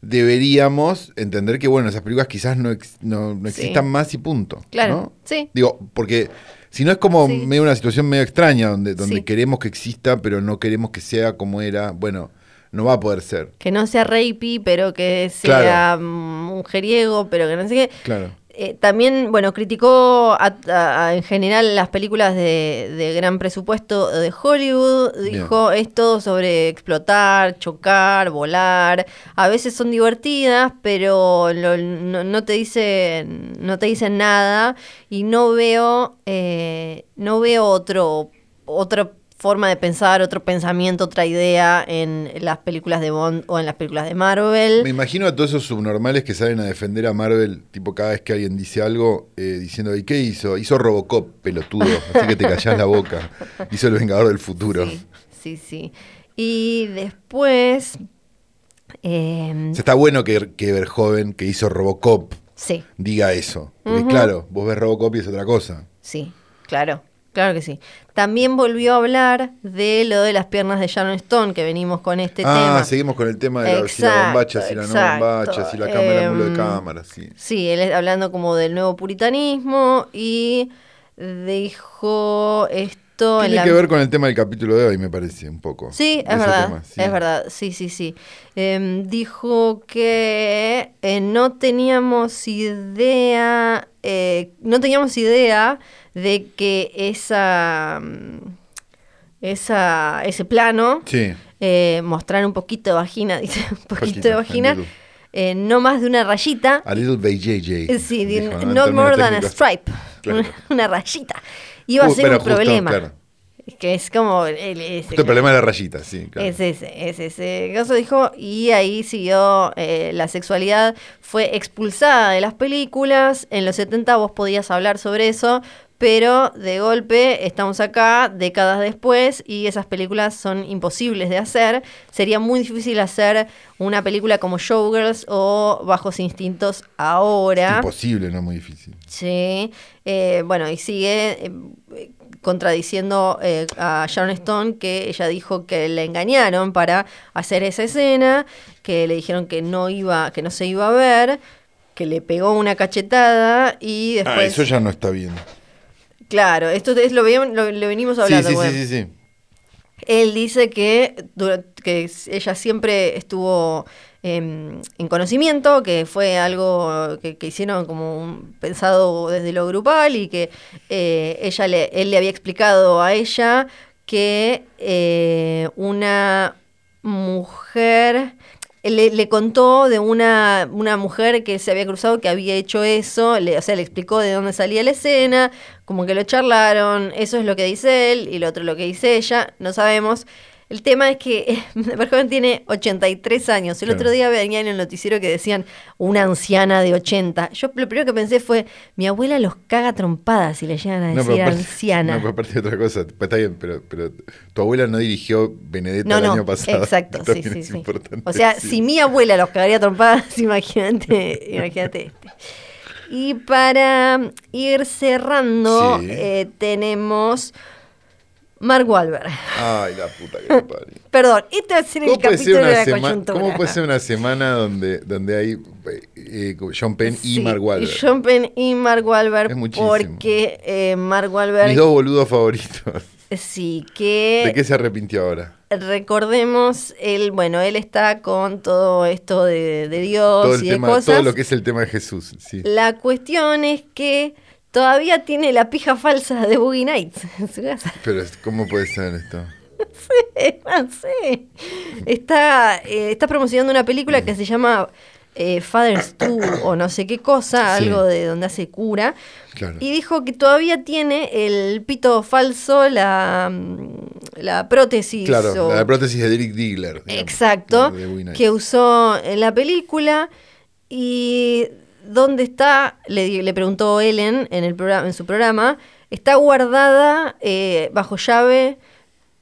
deberíamos entender que, bueno, esas películas quizás no, ex- no, no Sí. existan más y punto. Claro, ¿no? sí. Digo, porque si no es como Sí. medio una situación medio extraña, donde, donde Sí. queremos que exista, pero no queremos que sea como era, bueno, no va a poder ser. Que no sea rapey, pero que sea Claro. mm, mujeriego, pero que no sé qué. Claro. Eh, también, bueno, criticó a- a- a- en general las películas de, de gran presupuesto de Hollywood. Dijo, es todo sobre explotar, chocar, volar. A veces son divertidas, pero lo- no, no te dicen, no te dicen nada. Y no veo, eh, no veo otro, otra forma de pensar, otro pensamiento, otra idea en las películas de Bond o en las películas de Marvel. Me imagino a todos esos subnormales que salen a defender a Marvel, tipo cada vez que alguien dice algo, eh, diciendo, ¿y qué hizo? Hizo Robocop, pelotudo, así que te callás la boca. Hizo el Vengador del Futuro. Sí, sí, sí. Y después. em, está bueno que, que Verjoven, que hizo Robocop, sí, diga eso. Porque claro, vos ves Robocop y es otra cosa. sí, claro. Claro que sí. También volvió a hablar de lo de las piernas de Sharon Stone, que venimos con este ah, tema. seguimos con el tema de la, si la Exacto, bombacha, si la no exacto. bombacha, si la cámara, ángulo de cámara, sí. Sí, él es hablando como del nuevo puritanismo y dijo esto en Tiene la... que ver con el tema del capítulo de hoy, me parece, un poco. Sí, es verdad, tema, sí. es verdad, sí, sí, sí. Em, dijo que eh, no teníamos idea, eh, no teníamos idea de que esa, mm, esa ese plano, Sí. eh, mostrar un poquito de vagina, dice, un poquito, Poquito, de vagina, eh, no más de una rayita, A little BJJ. sí, di- dijo, ¿no? Términos more than a stripe, Claro. una, una rayita. Iba a Uh, ser un justo, problema. claro. Que es como el, ese Justo el problema de la rayita, sí. Claro. es ese, es ese caso dijo, y ahí siguió eh, la sexualidad, fue expulsada de las películas, en los 70 vos podías hablar sobre eso, pero de golpe estamos acá, décadas después, y esas películas son imposibles de hacer, sería muy difícil hacer una película como Showgirls o Bajos Instintos ahora. Imposible, no muy difícil. Sí, eh, bueno, y sigue eh, contradiciendo eh, a Sharon Stone que ella dijo que le engañaron para hacer esa escena, que le dijeron que no iba, que no se iba a ver, que le pegó una cachetada y después, Ah, eso ya no está bien. Claro, esto es lo, veíamos- lo, lo venimos hablando. sí, bueno. sí, sí, sí. Él dice que, ella siempre estuvo em, en conocimiento, que fue algo que, que hicieron como un- pensado desde lo grupal y que eh, ella le, él le había explicado a ella que eh, una mujer le, le contó de una, una mujer que se había cruzado que había hecho eso, le, o sea, le explicó de dónde salía la escena, como que lo charlaron, eso es lo que dice él y lo otro lo que dice ella, no sabemos. El tema es que Verhoeven tiene 83 años. El Claro. otro día venía en el noticiero que decían una anciana de 80. Yo lo primero que pensé fue, mi abuela los caga trompadas si le llegan a No, decir aparte, anciana. no, pero aparte de otra cosa, pues está bien, pero, pero tu abuela no dirigió Benedetta No, el no, año pasado. exacto, sí, sí, sí. O sea, si mi abuela los cagaría trompadas, imagínate, imagínate este. Y para ir cerrando, Sí. eh, tenemos Mark Wahlberg. Ay, la puta que me parió. Perdón, este ser el ¿Cómo puede, ser capítulo de la sema- coyuntura. ¿Cómo puede ser una semana donde, donde hay eh, eh, John Penn y Sí, Mark Wahlberg? John Penn y Mark Wahlberg, Es muchísimo. porque eh, Mark Wahlberg, Mis dos boludos favoritos. sí, que... ¿De qué se arrepintió ahora? Recordemos, él, bueno, él está con todo esto de, de Dios Todo el y de tema, cosas. todo lo que es el tema de Jesús, sí. La cuestión es que todavía tiene la pija falsa de Boogie Nights en su casa. Pero ¿cómo puede ser esto? no sé. Está, eh, está promocionando una película que se llama eh, Father's 2 o no sé qué cosa, Sí. algo de donde hace cura. Claro. Y dijo que todavía tiene el pito falso, la, mm, la prótesis. Claro, o- la prótesis de Derek Diggler. digamos, Exacto, de que usó en la película y dónde está, le, preguntó Ellen en, el programa, en su programa, está guardada eh, bajo llave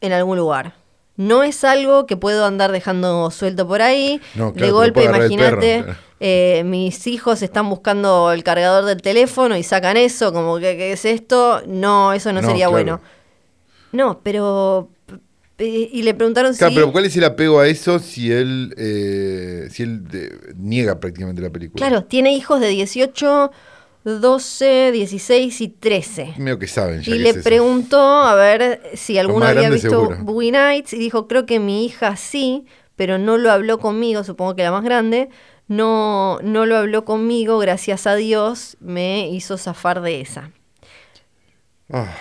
en algún lugar. No es algo que puedo andar dejando suelto por ahí. No, claro, de golpe, imagínate, eh, mis hijos están buscando el cargador del teléfono y sacan eso, como que ¿qué es esto? No, eso no, No, sería claro. bueno. No, pero... Y le preguntaron Claro, si... pero ¿cuál es el apego a eso si él, eh, si él de- niega prácticamente la película? Claro, tiene hijos de 18, 12, 16 y 13. Medio que saben ya Y le es preguntó a ver si alguno había visto seguro. Boogie Nights y dijo, creo que mi hija sí, pero no lo habló conmigo, supongo que la más grande, no, no lo habló conmigo, gracias a Dios, me hizo zafar de esa. Ah,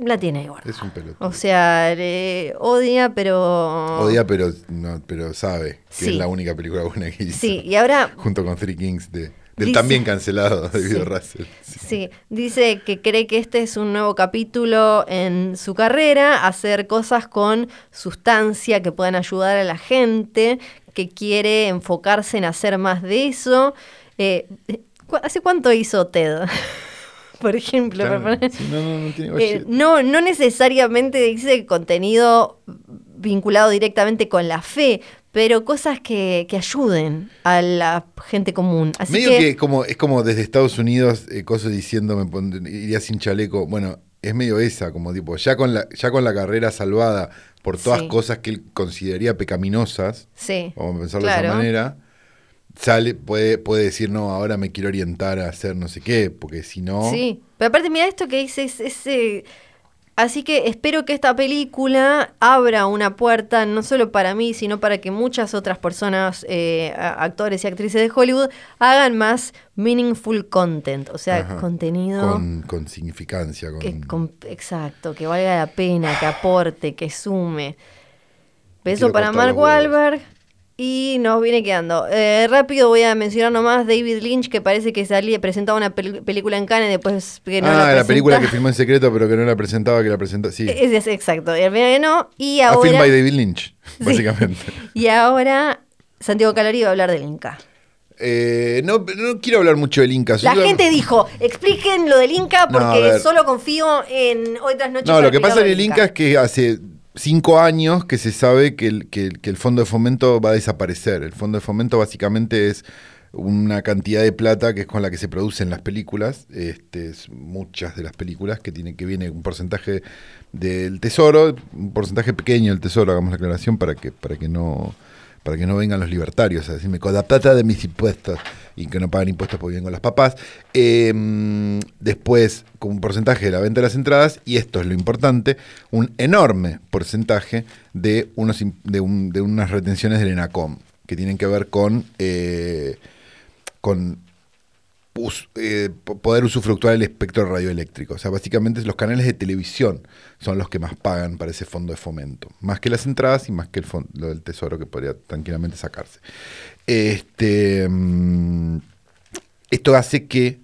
La tiene gorda. es un pelotudo. O sea, le odia, pero... Odia, pero, no, pero sabe que Sí. es la única película buena que hizo. Sí, y ahora Junto con Three Kings de, del Dice- también cancelado David Sí. Russell. Sí. Sí, dice que cree que este es un nuevo capítulo en su carrera, hacer cosas con sustancia que puedan ayudar a la gente, que quiere enfocarse en hacer más de eso. Eh, ¿cu- ¿Hace cuánto hizo TED? Por ejemplo, Claro, para poner- sí, no, no, no tiene Eh, no, no necesariamente dice contenido vinculado directamente con la fe, pero cosas que, que ayuden a la gente común. Así Medio que, que, como, es como desde Estados Unidos, eh, cosas diciendo, me iría sin chaleco. Bueno, es medio esa, como tipo, ya con la, ya con la carrera salvada por todas Sí. cosas que él consideraría pecaminosas, sí, vamos a pensarlo de esa manera, sale, puede, puede decir, no, ahora me quiero orientar a hacer no sé qué, porque si no. Sí, pero aparte mira esto que dice, es, es, eh, así que espero que esta película abra una puerta no solo para mí, sino para que muchas otras personas, eh, actores y actrices de Hollywood, hagan más meaningful content, o sea, Ajá. contenido Con, con significancia, con, que, con- exacto, que valga la pena, que aporte, que sume. Beso para Mark. Wahlberg. Y nos viene quedando. Eh, rápido voy a mencionar nomás David Lynch, que parece que salía, presentaba una pel- película en Cannes después que no ah, la, la, película que filmó en secreto, pero que no la presentaba, que la presentó. Sí. Es, es- exacto, y al final no. Y A film ahora, by David Lynch, Sí. básicamente. y ahora Santiago Calori va a hablar del Inca. Eh, no, no quiero hablar mucho del Inca. La gente dijo, expliquen lo del Inca porque solo confío en otras noches. No, lo que pasa en el Inca es que hace cinco años que se sabe que el, que el- fondo de fomento va a desaparecer. El fondo de fomento básicamente es una cantidad de plata que es con la que se producen las películas, este, es muchas de las películas, que tiene que viene un porcentaje del tesoro, un porcentaje pequeño del tesoro, hagamos la aclaración para que, para que no para que no vengan los libertarios a decirme con la plata de mis impuestos y que no pagan impuestos porque viven con las papás. Eh, después, con un porcentaje de la venta de las entradas, y esto es lo importante, un enorme porcentaje de, unos, de, un- de unas retenciones del ENACOM, que tienen que ver con, eh, con eh, po- poder usufructuar el espectro radioeléctrico. O sea, básicamente los canales de televisión son los que más pagan para ese fondo de fomento. Más que las entradas y más que el fon- lo del tesoro que podría tranquilamente sacarse. Este, mm, esto hace que,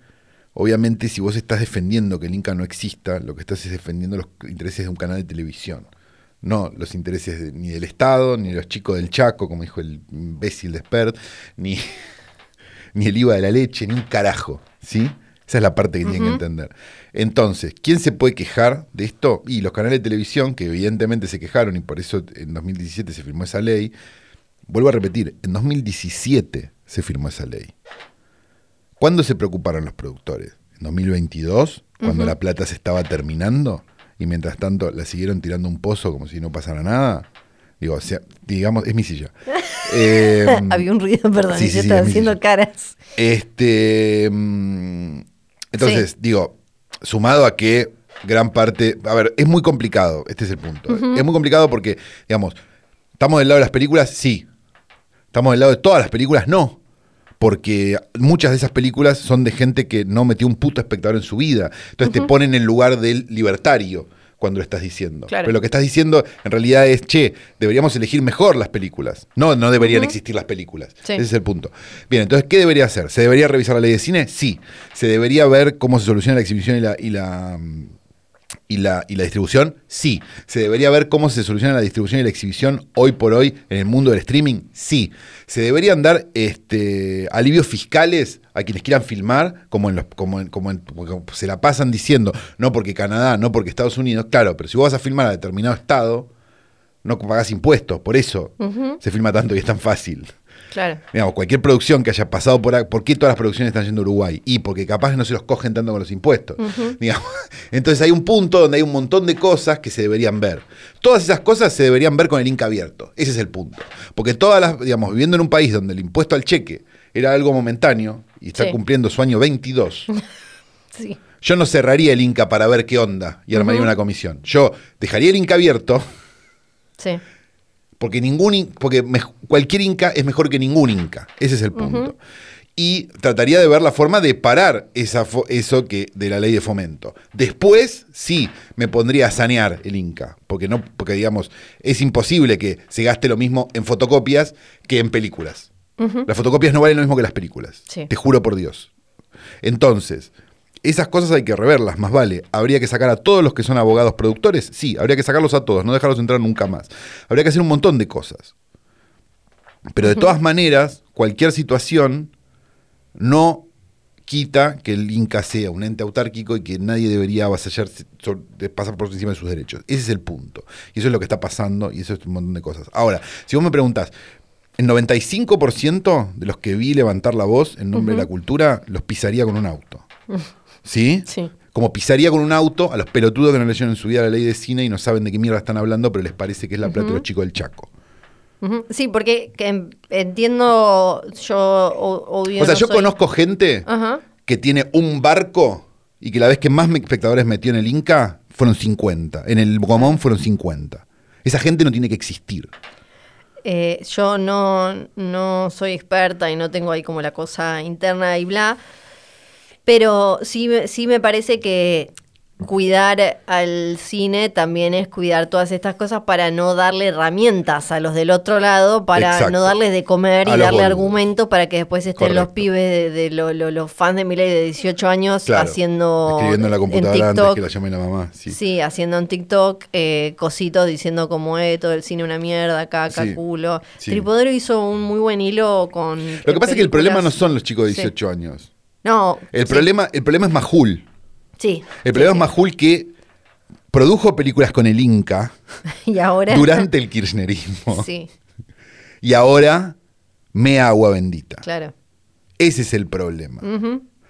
obviamente, si vos estás defendiendo que el Inca no exista, lo que estás es defendiendo los intereses de un canal de televisión. No los intereses de- ni del Estado, ni de los chicos del Chaco, como dijo el imbécil de Spert, ni, ni el IVA de la leche, ni un carajo, ¿sí? Esa es la parte que tienen que entender. Entonces, ¿quién se puede quejar de esto? Y los canales de televisión, que evidentemente se quejaron y por eso en 2017 se firmó esa ley. Vuelvo a repetir, en 2017 se firmó esa ley. ¿Cuándo se preocuparon los productores? ¿En 2022? Cuando la plata se estaba terminando y mientras tanto la siguieron tirando un pozo como si no pasara nada. Digo, o sea, digamos, es mi silla. Eh, Había un ruido, perdón, sí, y sí, yo sí, estaba es haciendo caras. Este. mm, Entonces, digo, sumado a que gran parte. A ver, es muy complicado, este es el punto. Es muy complicado porque, digamos, ¿estamos del lado de las películas? Sí. ¿Estamos del lado de todas las películas? No. Porque muchas de esas películas son de gente que no metió un puto espectador en su vida. Entonces te ponen en lugar del libertario cuando lo estás diciendo. Claro. Pero lo que estás diciendo en realidad es, che, deberíamos elegir mejor las películas. No, no deberían existir las películas. Sí. Ese es el punto. Bien, entonces, ¿qué debería hacer? ¿Se debería revisar la ley de cine? Sí. ¿Se debería ver cómo se soluciona la exhibición y la, y la, mm, y la, y la distribución? Sí. ¿Se debería ver cómo se soluciona la distribución y la exhibición hoy por hoy en el mundo del streaming? Sí. ¿Se deberían dar este, alivios fiscales a quienes quieran filmar, como, en los, como, en- como en- como se la pasan diciendo, no porque Canadá, no porque Estados Unidos? Claro, pero si vos vas a filmar a determinado estado, no pagás impuestos, por eso se filma tanto y es tan fácil. Claro. Digamos, cualquier producción que haya pasado por ¿por qué todas las producciones están yendo a Uruguay? Y porque capaz no se los cogen tanto con los impuestos. digamos. Entonces hay un punto donde hay un montón de cosas que se deberían ver. Todas esas cosas se deberían ver con el Inca abierto. Ese es el punto. Porque todas las, digamos, viviendo en un país donde el impuesto al cheque era algo momentáneo y está Sí. cumpliendo su año 22. Sí. Yo no cerraría el Inca para ver qué onda y armaría una comisión. Yo dejaría el Inca abierto Sí. Porque, ningún, in- porque me- cualquier inca es mejor que ningún inca. Ese es el punto. Y trataría de ver la forma de parar esa eso que de la ley de fomento. Después, sí, me pondría a sanear el Inca. Porque, no, porque digamos, es imposible que se gaste lo mismo en fotocopias que en películas. Las fotocopias no valen lo mismo que las películas. Sí. Te juro por Dios. Entonces, esas cosas hay que reverlas, más vale. ¿Habría que sacar a todos los que son abogados productores? Sí, habría que sacarlos a todos, no dejarlos entrar nunca más. Habría que hacer un montón de cosas. Pero de todas maneras, cualquier situación no quita que el Inca sea un ente autárquico y que nadie debería avasallarse, pasar por encima de sus derechos. Ese es el punto. Y eso es lo que está pasando y eso es un montón de cosas. Ahora, si vos me preguntás, el 95% de los que vi levantar la voz en nombre de la cultura los pisaría con un auto. ¿Sí? Sí. Como pisaría con un auto a los pelotudos que no leyeron en su vida la ley de cine y no saben de qué mierda están hablando, pero les parece que es la plata de los chicos del Chaco. Sí, porque que en- entiendo, yo o- obvio O sea, no yo soy- conozco gente Ajá. que tiene un barco y que la vez que más me- espectadores metió en el Inca fueron 50. En el Gomón fueron 50. Esa gente no tiene que existir. Eh, yo no, no soy experta y no tengo ahí como la cosa interna y bla, pero sí, me- sí me parece que cuidar al cine también es cuidar todas estas cosas para no darle herramientas a los del otro lado, para Exacto. no darles de comer y darle argumentos para que después estén los pibes de, de lo- lo- los fans de Miley de 18 años Claro. haciendo Escribiendo en la computadora antes que la llame la mamá. Sí. Sí, haciendo en TikTok eh, cositos diciendo como eh, todo el cine una mierda, caca, Sí, culo. sí. Tripodero hizo un muy buen hilo con. Lo que pasa es que el problema no son los chicos de Sí. 18 años. No. El, sí, problema, el problema es Majul. Sí. El problema es Majul que produjo películas con el Inca Y ahora. durante el kirchnerismo. Sí, Y ahora mea agua bendita. claro. Ese es el problema.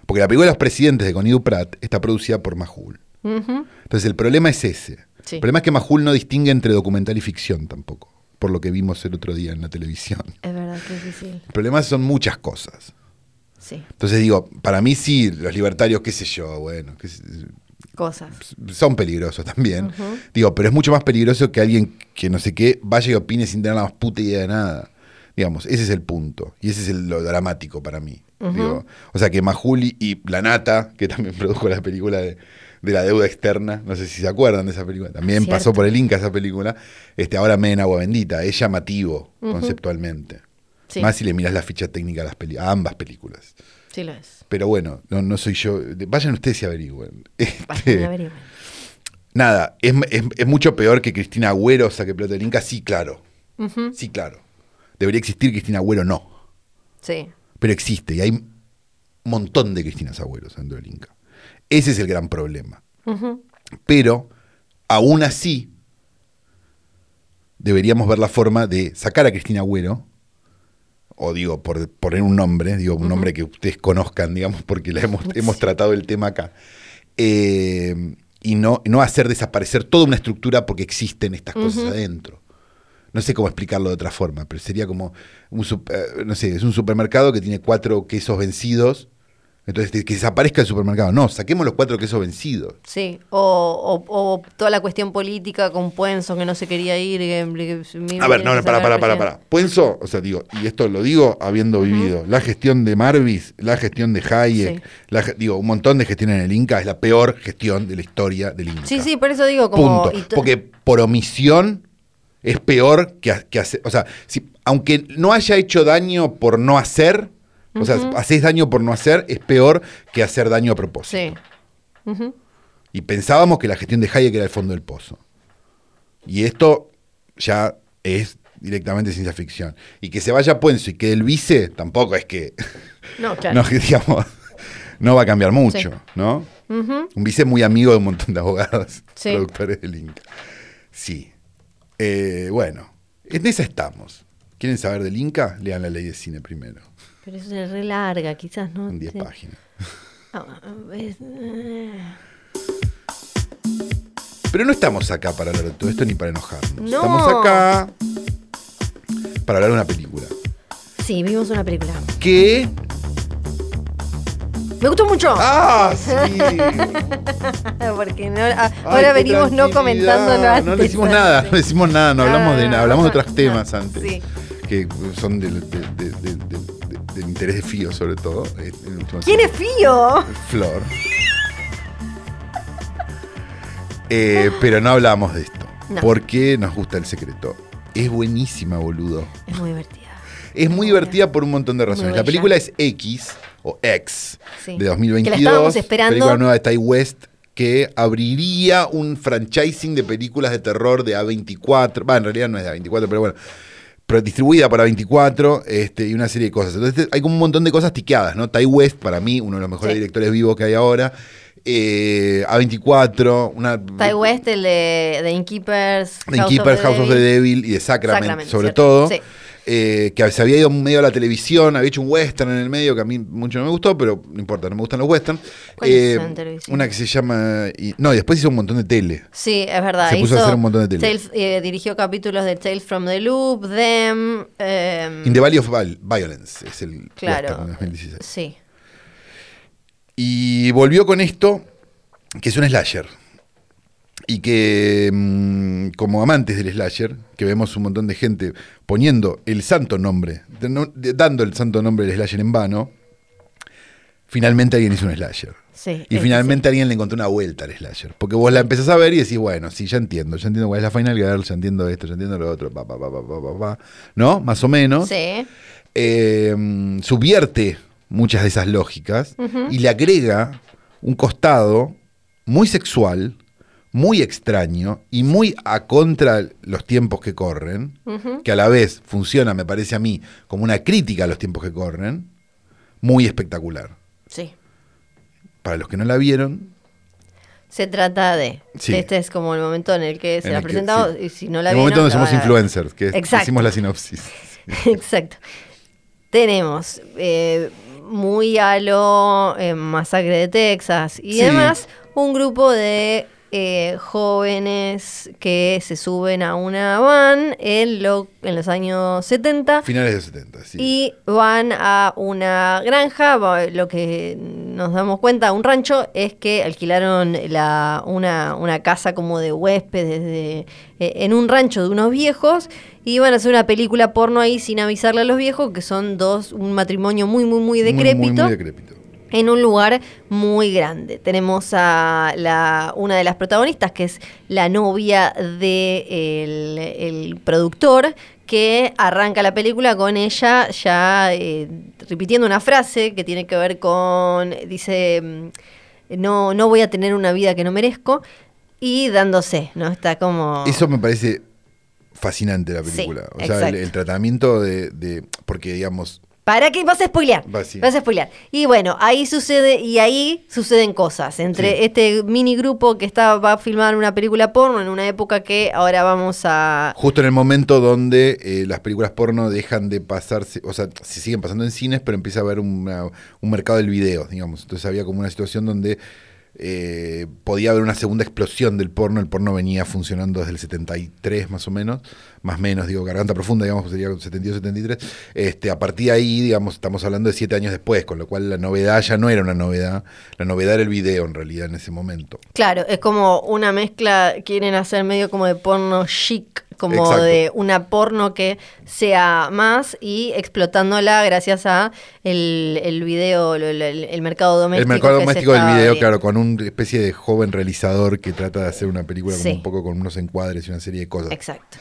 Porque la película de los presidentes de Conidu Pratt está producida por Majul. Entonces el problema es ese. Sí. El problema es que Majul no distingue entre documental y ficción tampoco, por lo que vimos el otro día en la televisión. Es verdad que es difícil. El problema son muchas cosas. Sí, Entonces digo, para mí sí, los libertarios, qué sé yo, bueno, qué sé- cosas. son peligrosos también. Digo, pero es mucho más peligroso que alguien que no sé qué vaya y opine sin tener la más puta idea de nada. Digamos, ese es el punto. Y ese es el- lo dramático para mí. Digo, o sea, que Majuli y La Nata, que también produjo la película de, de la deuda externa, no sé si se acuerdan de esa película, también Cierto. pasó por el Inca esa película, este, ahora me en agua bendita, es llamativo conceptualmente. Sí, Más si le miras la ficha técnica a, las peli- a ambas películas. sí lo es. Pero bueno, no, no soy yo. Vayan ustedes y averigüen. Este, Vayan y ven. Nada, es, es- es mucho peor que Cristina Agüero saque plata del Inca, sí, claro. Sí, claro. Debería existir Cristina Agüero, no. Sí. Pero existe y hay un montón de Cristinas Agüeros dentro del Inca. Ese es el gran problema. Pero, aún así, deberíamos ver la forma de sacar a Cristina Agüero, o digo, por poner un nombre, digo, un nombre que ustedes conozcan, digamos, porque la hemos, hemos tratado el tema acá, eh, y no, no hacer desaparecer toda una estructura porque existen estas cosas adentro. No sé cómo explicarlo de otra forma, pero sería como, un, eh, no sé, es un supermercado que tiene cuatro quesos vencidos, entonces que desaparezca el supermercado. No, saquemos los cuatro quesos vencidos. Sí, o, o- o toda la cuestión política con Puenzo que no se quería ir. que- que- A ver, no, no, para, para, para, para. Puenzo, o sea, digo, y esto lo digo habiendo vivido, la gestión de Marvis, la gestión de Hayek, Sí. la ge- digo, un montón de gestión en el Inca, es la peor gestión de la historia del Inca. Sí, sí, por eso digo como... Punto. Porque por omisión es peor que, que hacer. O sea, si, aunque no haya hecho daño por no hacer, o sea, haces daño por no hacer, es peor que hacer daño a propósito. Sí. Y pensábamos que la gestión de Hayek era el fondo del pozo. Y esto ya es directamente ciencia ficción. Y que se vaya Puenzo y que el vice, tampoco es que, No, claro. no, digamos, no va a cambiar mucho, Sí. ¿no? Un vice muy amigo de un montón de abogados, Sí. productores del Inca. Sí. Eh, bueno, en esa estamos. ¿Quieren saber del Inca? Lean la ley de cine primero, Pero eso es re larga, quizás no. en 10 te- páginas. Ah, es- eh, Pero no estamos acá para hablar de todo esto ni para enojarnos. No. Estamos acá para hablar de una película. Sí, vimos una película. que Me gustó mucho. ¡Ah, sí! Porque no- ah, Ay, ahora venimos no comentándolo antes. No le hicimos nada, no decimos nada, no hablamos de nada, hablamos de otros Ah, temas antes. sí. Que son de- de- del interés de Fío, sobre todo. eh, ¿Quién es Fío? Flor. Eh, pero no hablamos de esto. No. Porque nos gusta el secreto. Es buenísima, boludo. Es muy divertida. Es muy divertida por un montón de razones. La película es X, o X, Sí. de 2022. Que la estábamos esperando. Película nueva de Ty West que abriría un franchising de películas de terror de A24. Va, en realidad no es de A24, pero bueno. Pero distribuida para 24 este, y una serie de cosas. Entonces hay como un montón de cosas tiqueadas, ¿no? Ty West, para mí, uno de los mejores Sí. directores vivos que hay ahora. Eh, A24, una... Ty West, el de, de Innkeepers, The Keepers, House of the Devil y de Sacrament, Sacrament, sobre cierto. todo. Sí. Eh, que se había ido medio a la televisión, había hecho un western en el medio que a mí mucho no me gustó, pero no importa, no me gustan los westerns. ¿Cuál hizo en televisión? una que se llama. y- no, y después hizo un montón de tele. Sí, es verdad. Se puso a hacer un montón de tele. Tales- eh, dirigió capítulos de Tales from the Loop, Them. em, In the Valley of Violence es el Claro. western de 2016. Sí. Y volvió con esto, que es un slasher. Y que, mm, como amantes del slasher, que vemos un montón de gente poniendo el santo nombre, de- no- de- dando el santo nombre del slasher en vano, finalmente alguien hizo un slasher. Sí, Y es- finalmente alguien le encontró una vuelta al slasher. Porque vos la empezás a ver y decís, bueno, sí, ya entiendo, ya entiendo cuál es la Final Girl, ya entiendo esto, ya entiendo lo otro, pa, pa, pa, pa, pa, pa, pa. ¿no? Más o menos. Sí. Eh, subvierte muchas de esas lógicas y le agrega un costado muy sexual, muy extraño y muy a contra los tiempos que corren, que a la vez funciona, me parece a mí, como una crítica a los tiempos que corren, muy espectacular. Sí. Para los que no la vieron, Se trata de. Sí. Este es como el momento en el que se En la el presentamos sí. y si no la el vieron, momento donde somos influencers, que Exacto. hicimos la sinopsis. Exacto. Tenemos eh, muy a lo eh, Masacre de Texas y Sí. demás un grupo de eh, jóvenes que se suben a una van en, lo, en los años 70 Finales de los 70, sí. y van a una granja. Lo que nos damos cuenta, un rancho, es que alquilaron la, una, una casa como de huéspedes de- eh, en un rancho de unos viejos y van a hacer una película porno ahí sin avisarle a los viejos, que son dos, un matrimonio muy, muy, muy Muy, decrépito. muy, muy decrépito. En un lugar muy grande. Tenemos a la, una de las protagonistas, que es la novia del de el productor, que arranca la película con ella ya eh, repitiendo una frase que tiene que ver con, dice, mm, no, no voy a tener una vida que no merezco, y dándose, ¿no? Está como... Eso me parece fascinante la Sí, película. o sea, el, el tratamiento de, de- Porque, digamos. ¿Para qué vas a spoilear? Vas a spoilear. Y bueno, ahí sucede, y ahí suceden cosas. Entre Sí. este mini grupo que está, va a filmar una película porno en una época que ahora vamos a. Justo en el momento donde eh, las películas porno dejan de pasarse. O sea, se siguen pasando en cines, pero empieza a haber una- un mercado del video, digamos. Entonces había como una situación donde. eh, podía haber una segunda explosión del porno. El porno venía funcionando desde el 73 más o menos, más o menos, digo, garganta profunda, digamos, sería 72-73. Este, a partir de ahí, digamos, estamos hablando de siete años después, con lo cual la novedad ya no era una novedad, la novedad era el video en realidad en ese momento. Claro, es como una mezcla, quieren hacer medio como de porno chic, como Exacto. de una porno que sea más y explotándola gracias a el, el video, el, el mercado doméstico. El mercado doméstico del video, claro, con una especie de joven realizador que trata de hacer una película como Sí. un poco con unos encuadres y una serie de cosas. Exacto.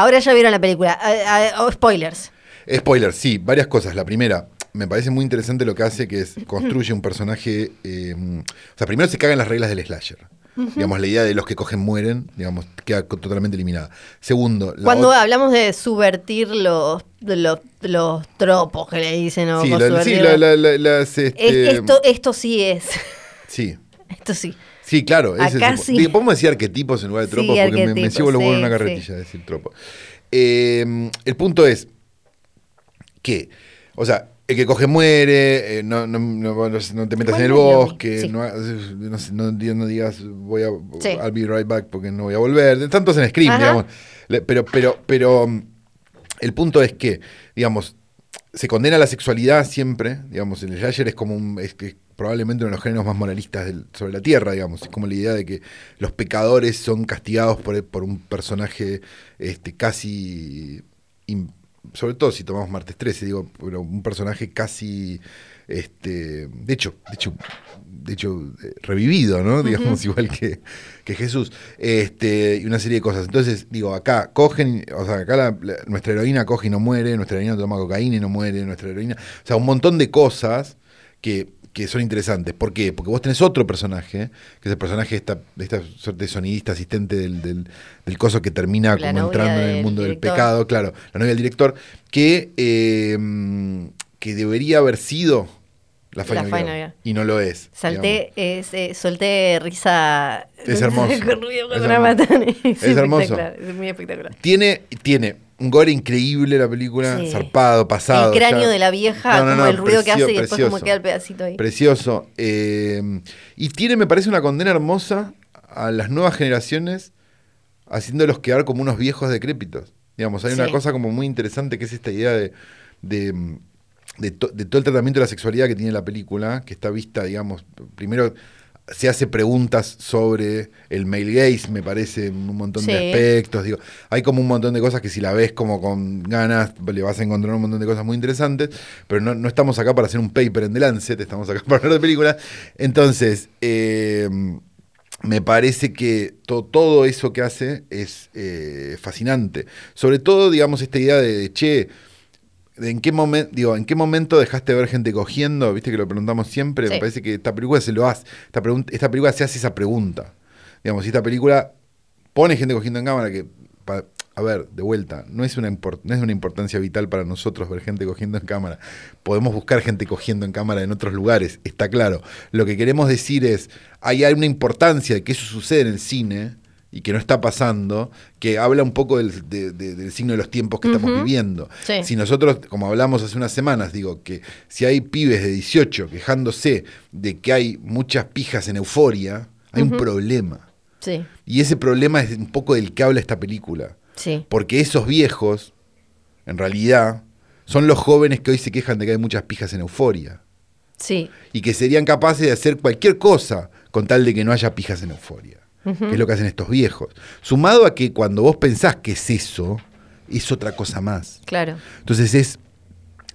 Ahora ya vieron la película. Ah, ah, oh, spoilers. Spoiler, sí, varias cosas. La primera, me parece muy interesante lo que hace, que es construye un personaje. eh, o sea, primero se cagan las reglas del slasher. Digamos, la idea de los que cogen mueren, digamos, queda totalmente eliminada. Segundo, la Cuando hablamos de subvertir los, los, los tropos que le dicen, o Sí, la- sí, la- las, Es- este, esto, esto sí es. Sí, Esto sí. Sí, claro. ese Acá es sí. Podemos decir arquetipos en lugar de Sí, tropos porque me, me llevo los huevos en una carretilla decir tropo. Eh, el punto es que, o sea, el que coge muere, eh, no, no, no- no te metas en el Bueno, bosque, sí. no, digas voy a Sí. I'll be right back porque no voy a volver. Tantos en Scream, Ajá. digamos. Pero, pero, pero el punto es que, digamos, se condena la sexualidad siempre, digamos, el slasher es como un, es probablemente uno de los géneros más moralistas del- sobre la Tierra, digamos. Es como la idea de que los pecadores son castigados por, por un personaje este, casi... sobre todo si tomamos martes 13, digo, pero un personaje casi... Este, de hecho, de hecho, de hecho, eh, revivido, ¿no? Digamos, igual que, que Jesús. Este, y una serie de cosas. Entonces, digo, acá cogen, o sea, acá la- la- nuestra heroína coge y no muere, nuestra heroína toma cocaína y no muere, nuestra heroína. O sea, un montón de cosas que, que son interesantes. ¿Por qué? Porque vos tenés otro personaje, que es el personaje de esta, de esta suerte de sonidista asistente del, del, del coso que termina La como entrando en el mundo del pecado, claro, la novia del director, que, eh, que debería haber sido la La Final, Girl, y no lo es. Salté, es, eh, solté risa. Es hermoso. Es hermoso. Es, hermoso. Es muy espectacular. Tiene, tiene un gore increíble la película, Sí. zarpado, pasado. el cráneo ya. de la vieja, No, no, como no, el ruido que hace y después como queda el pedacito ahí. Precioso. eh, y tiene, me parece, una condena hermosa a las nuevas generaciones, haciéndolos quedar como unos viejos decrépitos. Digamos, hay una cosa como muy interesante que es esta idea de, de, de to- de todo el tratamiento de la sexualidad que tiene la película, que está vista, digamos, primero se hace preguntas sobre el male gaze, me parece, en un montón de aspectos. Digo, hay como un montón de cosas que si la ves como con ganas, le vas a encontrar un montón de cosas muy interesantes, pero no, no estamos acá para hacer un paper en The Lancet, estamos acá para hablar de películas. Entonces, eh, me parece que to- todo eso que hace es eh, fascinante. Sobre todo, digamos, esta idea de, che, en qué momento, digo, ¿en qué momento dejaste de ver gente cogiendo? Viste que lo preguntamos siempre. Sí. Me parece que esta película se lo hace. Esta, pregunta, esta película se hace esa pregunta. Digamos, si esta película pone gente cogiendo en cámara que. pa- a ver, de vuelta, no es, una no es una importancia vital para nosotros ver gente cogiendo en cámara. Podemos buscar gente cogiendo en cámara en otros lugares, está claro. Lo que queremos decir es, hay una importancia de que eso sucede en el cine y que no está pasando, que habla un poco del, de- de- del signo de los tiempos que estamos viviendo. Sí. Si nosotros, como hablamos hace unas semanas, digo que si hay pibes de 18 quejándose de que hay muchas pijas en euforia, hay un problema. Sí, Y ese problema es un poco del que habla esta película. sí. Porque esos viejos, en realidad, son los jóvenes que hoy se quejan de que hay muchas pijas en euforia. Sí, Y que serían capaces de hacer cualquier cosa con tal de que no haya pijas en euforia. Que es lo que hacen estos viejos. Sumado a que cuando vos pensás que es eso, es otra cosa más. claro. Entonces es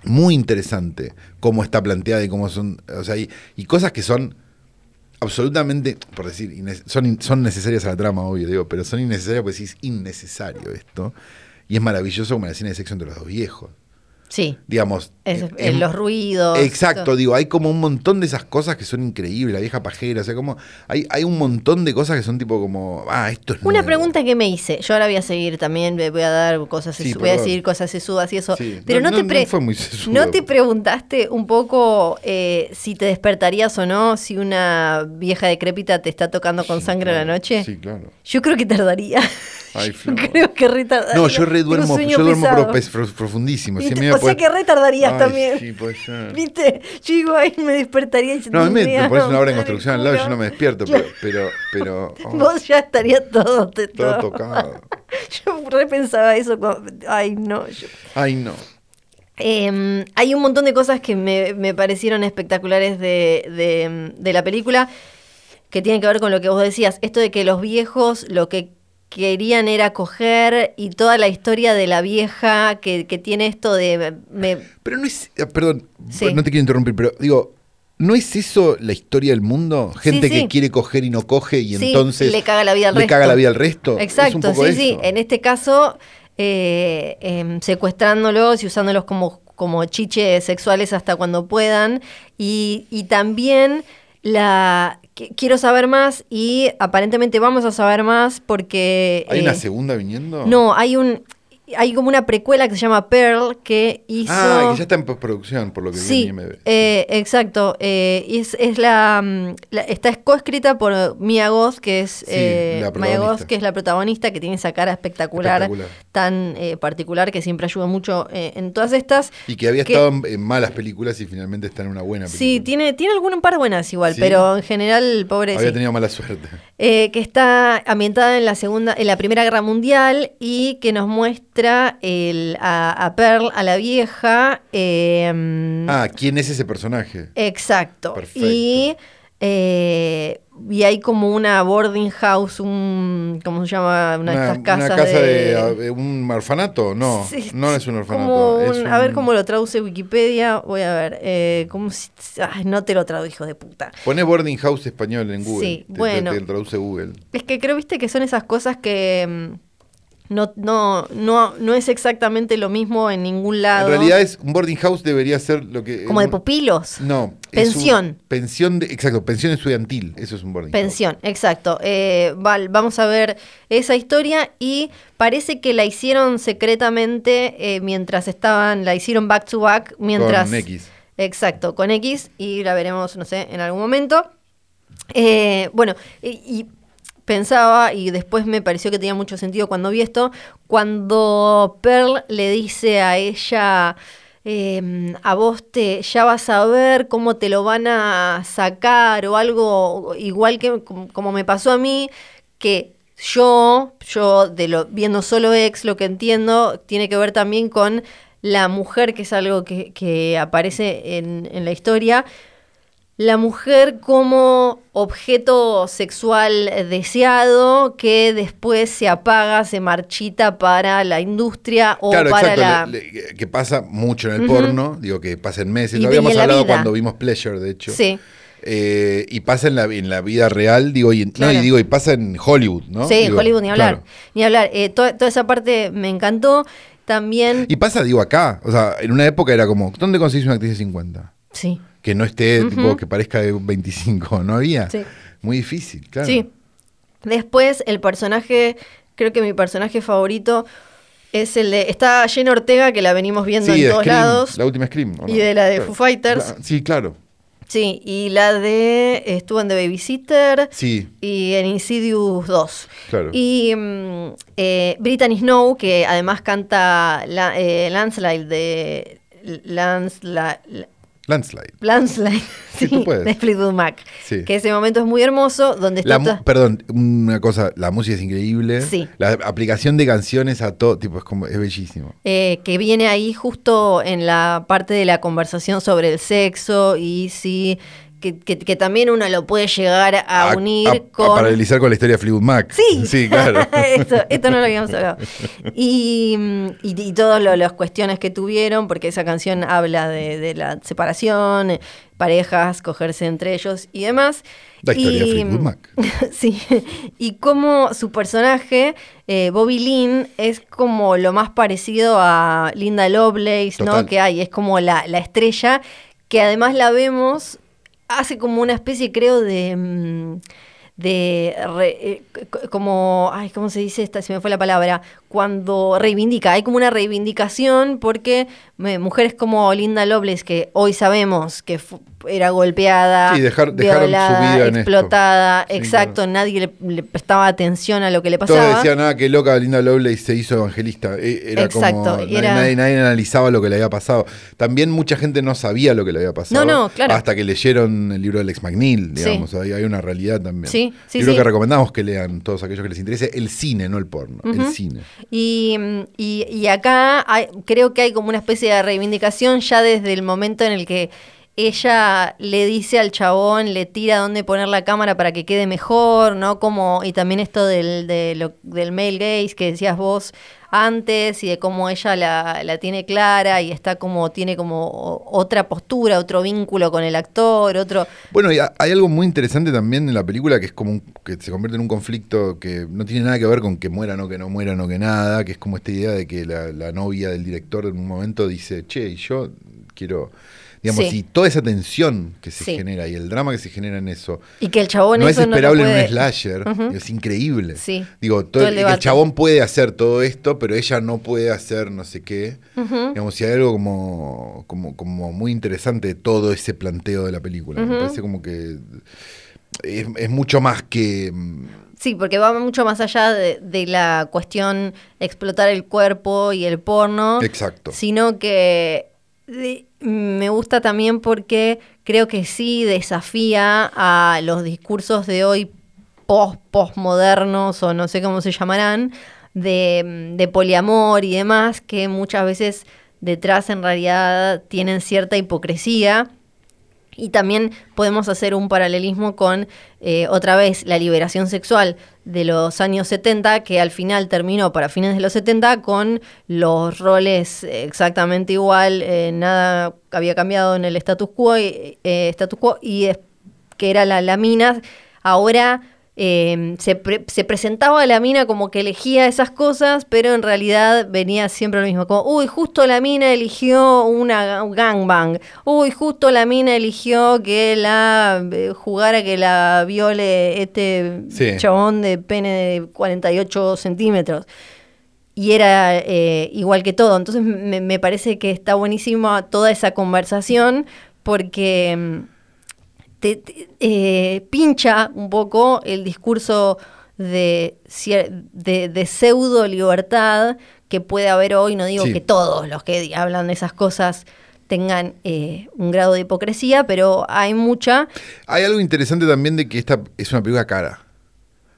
muy interesante cómo está planteada y cómo son, o sea, y, y cosas que son absolutamente, por decir, son, son necesarias a la trama, obvio, digo, pero son innecesarias porque sí es innecesario esto. Y es maravilloso como la escena de sexo entre los dos viejos. Sí. Digamos. Es- eh, eh, los ruidos. Exacto, todo. digo, hay como un montón de esas cosas que son increíbles, la vieja pajera, o sea, como hay, hay un montón de cosas que son tipo como, ah, esto es Una nuevo. pregunta que me hice, yo ahora voy a seguir también, voy a dar cosas, Sí, voy a decir cosas sesudas y eso, Sí, pero no- no, te pre- no fue muy sesudo. ¿no te preguntaste un poco eh, si te despertarías o no si una vieja decrépita te está tocando con Sí, sangre a claro, la noche? Sí, claro. Yo creo que tardaría. Ay, yo Flor. creo que retardaría. No, yo re Tengo un duermo, sueño yo duermo profundísimo. Puede- que retardarías Ay, también. Sí, puede ser. ¿Viste? Yo digo, ay, me despertaría y No, a mí me, pones una obra en construcción al lado y yo no me despierto, pero, pero, pero oh, Vos ya estaría todo, te- todo todo. tocado. Yo repensaba eso. cuando- ay, no. yo- Ay, no. Eh, hay un montón de cosas que me, me parecieron espectaculares de, de- de la película que tienen que ver con lo que vos decías. Esto de que los viejos lo que querían era coger y toda la historia de la vieja que, que tiene esto de... me- Pero no es, eh, perdón, Sí. no te quiero interrumpir, pero digo, ¿no es eso la historia del mundo? Gente Sí, que quiere coger y no coge y entonces le caga la vida al le resto. caga la vida al resto. Es Exacto, sí, sí. En este caso, eh, em, secuestrándolos y usándolos como, como chiches sexuales hasta cuando puedan. Y, y también la quiero saber más y aparentemente vamos a saber más porque... ¿Hay eh, una segunda viniendo? No, hay un... Hay como una precuela que se llama Pearl que hizo... Ah, que ya está en postproducción, por lo que vi Sí, en IMDb. eh, exacto. eh, es, es la, la- está coescrita por Mia Goth, que es eh, la Mia. Goth, que es la protagonista, que tiene esa cara espectacular, Espectacular. tan eh, particular que siempre ayuda mucho eh, en todas estas. Y que había que- estado en, en malas películas y finalmente está en una buena película. Sí, tiene, tiene algún par buenas igual, Sí. pero en general, pobre. Había sí. tenido mala suerte. Eh, que está ambientada en la segunda, en la Primera Guerra Mundial y que nos muestra el, a, a Pearl, a la vieja. eh, Ah, ¿quién es ese personaje? Exacto. Perfecto. Y, eh, y hay como una boarding house, un. ¿Cómo se llama? Una, de estas casas. una casa de, de- un orfanato, no, Sí, no es un orfanato. como es un- A ver cómo lo traduce Wikipedia. Voy a ver. Eh, ¿cómo si- ay, no te lo tradujo de puta. Pone boarding house español en Google. Sí, te- te- bueno. Te, traduce Google. Es que creo, viste, que son esas cosas que. No, no, no, no es exactamente lo mismo en ningún lado. En realidad es un boarding house debería ser lo que Como de pupilos. No, un- Pensión. pensión de, exacto, pensión estudiantil, eso es un boarding house. Pensión, exacto. Eh, val- vamos a ver esa historia y parece que la hicieron secretamente eh, mientras estaban, la hicieron back to back mientras... Con X. Exacto, con X y la veremos, no sé, en algún momento. Eh, bueno, y, y pensaba, y después me pareció que tenía mucho sentido cuando vi esto, cuando Pearl le dice a ella, eh, a vos te, ya vas a ver cómo te lo van a sacar o algo igual que como, me pasó a mí, que yo, yo de lo, viendo solo ex, lo que entiendo, tiene que ver también con la mujer, que es algo que, que aparece en, en la historia, la mujer como objeto sexual deseado que después se apaga, se marchita para la industria o Claro, para exacto, la... le- le- que pasa mucho en el porno, digo que pasa en meses, Y lo habíamos en la hablado vida. cuando vimos Pleasure, de hecho. Sí. Eh, y pasa en la, en la vida real, digo, y, en- Claro. no, y digo, y pasa en Hollywood, ¿no? Sí, Digo, Hollywood, ni hablar. claro. Ni hablar. Eh, to- toda esa parte me encantó. También... Y pasa, digo, acá, o sea, en una época era como, ¿dónde conseguís una actriz de 50? Sí. Que no esté, tipo, que parezca de 25, ¿no había? Sí. Muy difícil, claro. Sí. Después, el personaje, creo que mi personaje favorito es el de. Está Jenna Ortega, que la venimos viendo Sí, en todos Scream, lados. La última Scream. ¿o Y no? de la de Claro. Foo Fighters. La- sí, claro. Sí, y la de. Estuvo en The Babysitter. Sí, Y en Insidious 2. claro. Y mm, eh, Brittany Snow, que además canta la, eh, Landslide de. Landslide. Landslide. Landslide, Sí, sí, tú puedes. de Fleetwood Mac. Sí. Que ese momento es muy hermoso, donde está... La perdón, una cosa, la música es increíble. Sí. La aplicación de canciones a todo, tipo, es como, es bellísimo. eh, que viene ahí justo en la parte de la conversación sobre el sexo y sí, que, que- que también uno lo puede llegar a, unir a- a con... paralelizar con la historia de Fleetwood Mac. Sí, Sí, claro. esto, esto no lo habíamos hablado. Y, y, y todas las cuestiones que tuvieron, porque esa canción habla de, de la separación, parejas, cogerse entre ellos y demás. La historia de Y, Fleetwood Mac. sí, y como su personaje, eh, Bobby Lynn, es como lo más parecido a Linda Lovelace, Total. ¿no? Que hay, es como la, la estrella, que además la vemos, hace como una especie, creo, de... mm, de re- eh, como ay cómo se dice esta se me fue la palabra cuando reivindica hay como una reivindicación porque mujeres como Linda Lovelace que hoy sabemos que era golpeada Sí, dejar- su vida en esto. explotada Sí, exacto claro. nadie le, le prestaba atención a lo que le Todos pasaba decían, ah, qué loca Linda Lovelace se hizo evangelista. E- Era Exacto, como, era- nadie, nadie analizaba lo que le había pasado. También mucha gente no sabía lo que le había pasado. No, no, claro. Hasta que leyeron el libro del ex McNeil, Sí. digamos. Hay, hay una realidad también. Sí, sí, Libro que recomendamos que lean todos aquellos que les interese el cine, no el porno. El cine. Y, y- y acá hay- creo que hay como una especie de reivindicación ya desde el momento en el que ella le dice al chabón, le tira dónde poner la cámara para que quede mejor, ¿no? Como, y también esto del, de lo- del male gaze que decías vos antes y de cómo ella la, la tiene clara y está como, tiene como otra postura, otro vínculo con el actor, otro... Bueno, y ha- hay algo muy interesante también en la película que es como un- que se convierte en un conflicto que no tiene nada que ver con que mueran o que no mueran o que nada, que es como esta idea de que la, la novia del director en un momento dice, che, yo quiero, digamos, Sí. y toda esa tensión que se Sí. genera y el drama que se genera en eso. Y que el chabón No es eso no esperable en puede- un slasher, es increíble. Sí, Digo, todo, todo el chabón puede hacer todo esto, pero ella no puede hacer no sé qué. Digamos, si hay algo como, como, como muy interesante de todo ese planteo de la película. Me parece como que es, es mucho más que. mm, Sí, porque va mucho más allá de, de la cuestión explotar el cuerpo y el porno, Exacto. sino que de- me gusta también porque creo que sí desafía a los discursos de hoy post postmodernos o no sé cómo se llamarán, de, de poliamor y demás, que muchas veces detrás en realidad tienen cierta hipocresía. Y también podemos hacer un paralelismo con, eh, otra vez, la liberación sexual de los años 70, que al final terminó para fines de los 70 con los roles exactamente igual, eh, nada había cambiado en el status quo, eh, status quo y que era la, la mina. Ahora eh, se, pre- se presentaba a la mina como que elegía esas cosas, pero en realidad venía siempre lo mismo. Como, uy, justo la mina eligió una un gangbang. Uy, justo la mina eligió que la eh, jugara, que la viole este Sí. chabón de pene de 48 centímetros. Y era eh, igual que todo. Entonces me, me parece que está buenísima toda esa conversación porque... te, te- eh, pincha un poco el discurso de, de, de pseudo libertad que puede haber hoy. No digo Sí. que todos los que hablan de esas cosas tengan eh, un grado de hipocresía, pero hay mucha. Hay algo interesante también de que esta es una película cara.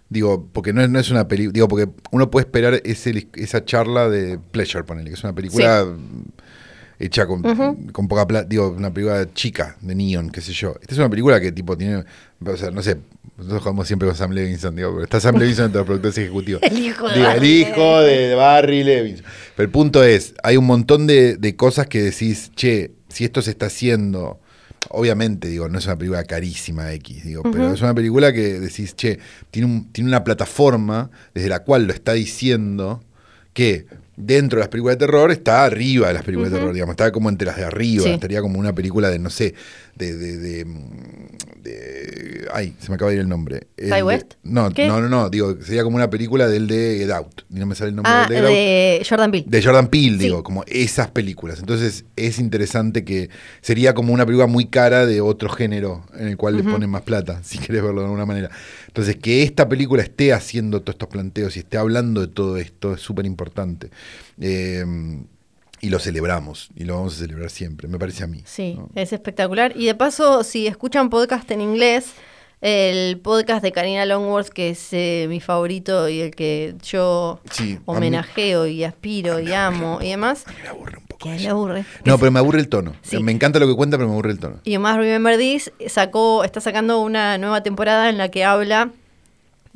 Digo, porque no es, no es una película. Digo, porque uno puede esperar ese, esa charla de Pleasure, ponele, que es una película hecha con, con poca plata. Digo, una película chica, de Neon, qué sé yo. Esta es una película que, tipo, tiene. O sea, no sé. Nosotros jugamos siempre con Sam Levinson, digo, porque está Sam Levinson entre los productores ejecutivos. El hijo de el Barry hijo de Barry Levinson. Pero el punto es, hay un montón de, de cosas que decís, che, si esto se está haciendo, obviamente, digo, no es una película carísima X, digo, pero es una película que decís, che, tiene, un- tiene una plataforma desde la cual lo está diciendo que dentro de las películas de terror está arriba de las películas de terror, digamos, está como entre las de arriba, Sí. estaría como una película de, no sé, de... de, de, de- ay, se me acaba de ir el nombre. El ¿Ty West? no, ¿Qué? no, no, no, digo, sería como una película del de Get Out, y no me sale el nombre Ah, del de Get Out. de Jordan Peele. De Jordan Peele, Sí. digo, como esas películas. Entonces es interesante que sería como una película muy cara de otro género en el cual le ponen más plata, si querés verlo de alguna manera. Entonces que esta película esté haciendo todos estos planteos y esté hablando de todo esto es súper importante. Eh, y lo celebramos, y lo vamos a celebrar siempre, me parece a mí. Sí, ¿no? es espectacular. Y de paso, si escuchan podcast en inglés, el podcast de Karina Longworth, que es eh, mi favorito y el que yo Sí, mí- homenajeo y aspiro y amo y demás, A mí me aburre un poco. eso. aburre. No, pero me aburre el tono. Sí. Me encanta lo que cuenta, pero me aburre el tono. Y más Remember This sacó, está sacando una nueva temporada en la que habla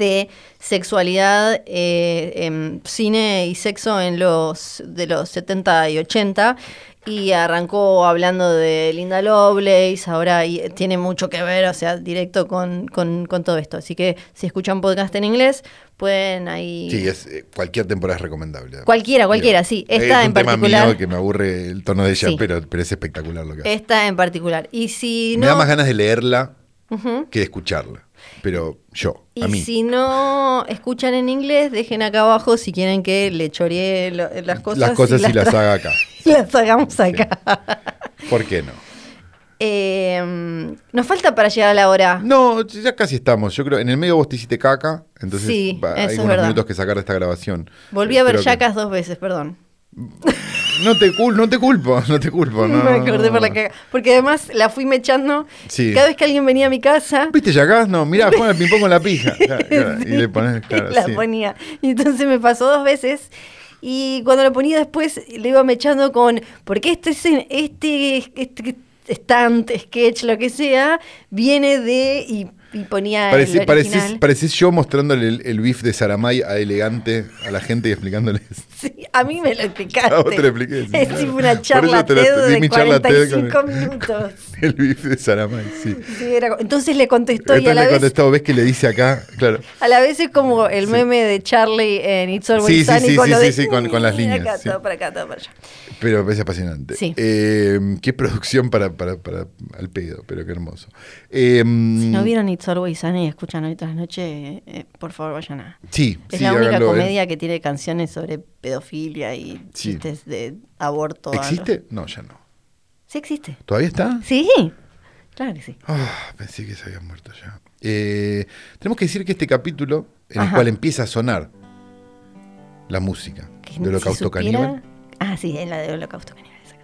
de sexualidad, eh, en cine y sexo en los de los 70 y 80 y arrancó hablando de Linda Lovelace, ahora y- tiene mucho que ver, o sea, directo con, con- con todo esto. Así que si escuchan podcast en inglés, pueden ahí... Sí, es, eh, cualquier temporada es recomendable. Cualquiera, cualquiera, Digo, sí. es Esta un en tema particular- mío que me aburre el tono de ella, Sí. pero, pero es espectacular lo que hace. Esta en particular. Y si Me no... da más ganas de leerla que de escucharla. Pero yo, Y a mí. si no escuchan en inglés, dejen acá abajo si quieren que le choree lo- las cosas. las cosas y las haga acá. las hagamos acá. ¿Por qué no? Eh, nos falta para llegar a la hora. No, ya casi estamos. Yo creo, en el medio vos te hiciste caca, entonces Sí, hay unos verdad. minutos que sacar de esta grabación. Volví a ver que- Jackass dos veces, perdón. No te, cul- no te culpo, no te culpo. No, me acordé por la caga. Porque además la fui mechando. Sí. Cada vez que alguien venía a mi casa, ¿Viste Jackass? No, mirá, juega el ping-pong con la pija. Claro, claro, Y le pones, claro, la sí. ponía. Y entonces me pasó dos veces. Y cuando lo ponía después, le iba mechando con. Porque este, escen- este, este stand, sketch, lo que sea, viene de. Y, y ponía. Parece- el pareces, original. pareces yo mostrándole el, el bif de Saramay a elegante a la gente y explicándoles. Sí, a mí me lo explicaste. A vos te lo expliqué, sí, es claro. tipo una charla TED de mi charla TED con 45 el- minutos. El bif de Saramay, sí. Sí, era- entonces le contestó y a Entonces la, le vez, contestó, ves que le dice acá, claro. a la vez es como el meme de Charlie en It's Always Sunny sí, sí, sí, de sí, con- con las líneas, Acá, todo para acá, todo para allá. Pero es apasionante. Sí. Eh, qué producción para, para, para al pedo, pero qué hermoso. Eh, Si no vieron It's Always Sunny y escuchan hoy tras noche, eh, por favor vayan a... Sí, Es sí, la única háganlo, eh. comedia que tiene canciones sobre pedofilia y Sí. chistes de aborto. ¿Existe? No, ya no. Sí existe. ¿Todavía está? Sí, claro que sí. Ah, pensé que se había muerto ya. Eh, tenemos que decir que este capítulo, en el cual empieza a sonar la música de Holocausto Caníbal, Ah, sí, es la de Holocausto Caníbal. esa.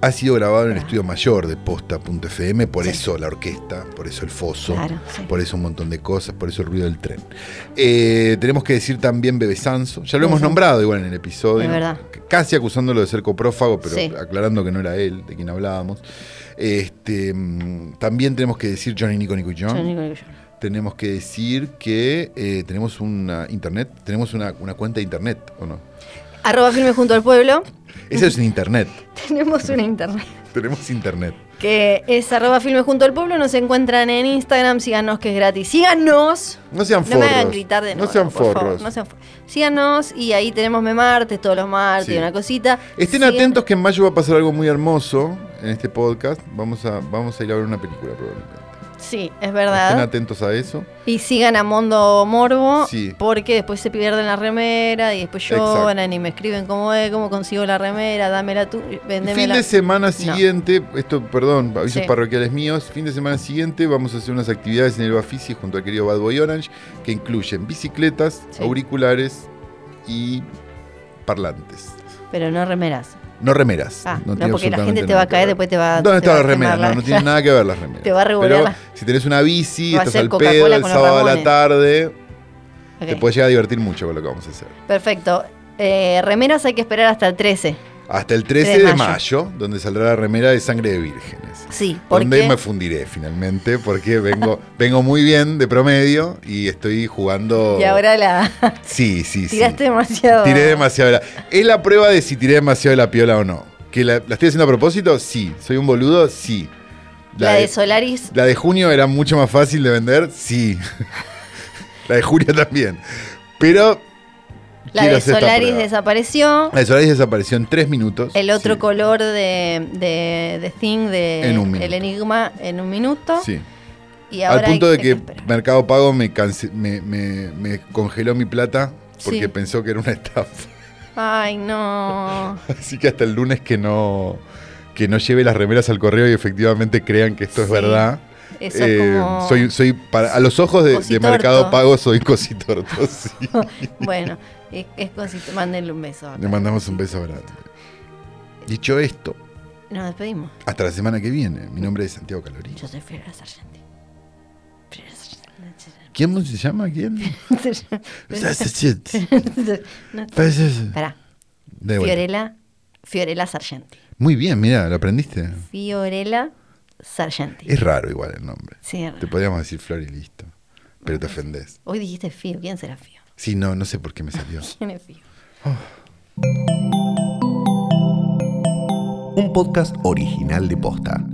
Ha sido grabado en el estudio mayor de posta.fm, por eso la orquesta, por eso el foso, Claro, sí. por eso un montón de cosas, por eso el ruido del tren. Eh, tenemos que decir también Bebe Sanso, ya lo hemos nombrado igual en el episodio, casi acusándolo de ser coprófago, pero Sí. aclarando que no era él, de quien hablábamos. Este, mm, también tenemos que decir Johnny Nico Nico John. Yo. Tenemos que decir que eh, tenemos una internet, tenemos una, una cuenta de internet, ¿o no? Arroba filme junto al pueblo. Eso es en internet. Tenemos una internet. tenemos internet. Que es arroba filme junto al pueblo. Nos encuentran en Instagram. Síganos que es gratis. Síganos. No sean No me hagan forros. gritar de nuevo. no sean favor, forros. no sean for- Síganos y ahí tenemos memartes todos los martes, Sí. una cosita. Estén atentos que en mayo va a pasar algo muy hermoso en este podcast. Vamos a, vamos a ir a ver una película probablemente. Sí, es Estén verdad. atentos a eso. Y sigan a Mondo Morbo Sí. porque después se pierden la remera y después Exacto. lloran y me escriben cómo es, cómo consigo la remera, dámela tú, vendémela. Fin de semana siguiente, esto, perdón, avisos Sí. parroquiales míos. Fin de semana siguiente vamos a hacer unas actividades en el Bafisi junto al querido Bad Boy Orange que incluyen bicicletas, Sí. auriculares y parlantes. Pero no remeras. No remeras. Ah, no, tiene porque la gente te va a caer, después te va- ¿Dónde te están las a remeras? No, no tiene nada que ver las remeras. Te va a revolear Pero si tenés una bici, a estás al pedo el sábado a la tarde, Ok. te puedes llegar a divertir mucho con lo que vamos a hacer. Perfecto. Eh, remeras hay que esperar hasta el 13. Hasta el 13 3 de de mayo. mayo, donde saldrá la remera de sangre de vírgenes. Sí, Donde porque me fundiré finalmente, porque vengo, vengo muy bien de promedio y estoy jugando. y ahora la Sí, sí, sí. tiraste demasiado. Tiré demasiado. de la- Es la prueba de si tiré demasiado de la piola o no. ¿Que la, la estoy haciendo a propósito? Sí. ¿Soy un boludo? Sí. La, de Solaris. la de junio era mucho más fácil de vender? Sí. la de julio también. Pero. La quiero de Solaris desapareció. La de Solaris desapareció en tres minutos. El otro Sí. color de, de, de Thing de En un minuto. El Enigma en un minuto. Sí. Y ahora Al punto de que. Mercado Pago me, cance- me, me- me congeló mi plata porque Sí. pensó que era una estafa. Ay, no. Así que hasta el lunes que no, que no lleve las remeras al correo y efectivamente crean que esto es verdad. Eso es Eh, como. soy, soy para, a los ojos de. Mercado Pago soy cositorto. sí. Bueno, es, es cosito. Mándenle un beso. acá. Le mandamos un beso grande. Dicho esto, Nos despedimos. hasta la semana que viene. Mi nombre es Santiago Calorí. Yo soy Fiorella Sargenti. ¿Quién se llama? ¿Quién? Fiorella, Fiorella Sargenti. Muy bien, mira, lo aprendiste. Fiorella Sargenti. Es raro igual el nombre. Sí, Te podríamos decir Flor y listo. Pero te ofendés. Hoy dijiste Fío. ¿Quién será Fío? Sí, no, no sé por qué me salió. ¿Quién es Fío? Un podcast original de Posta.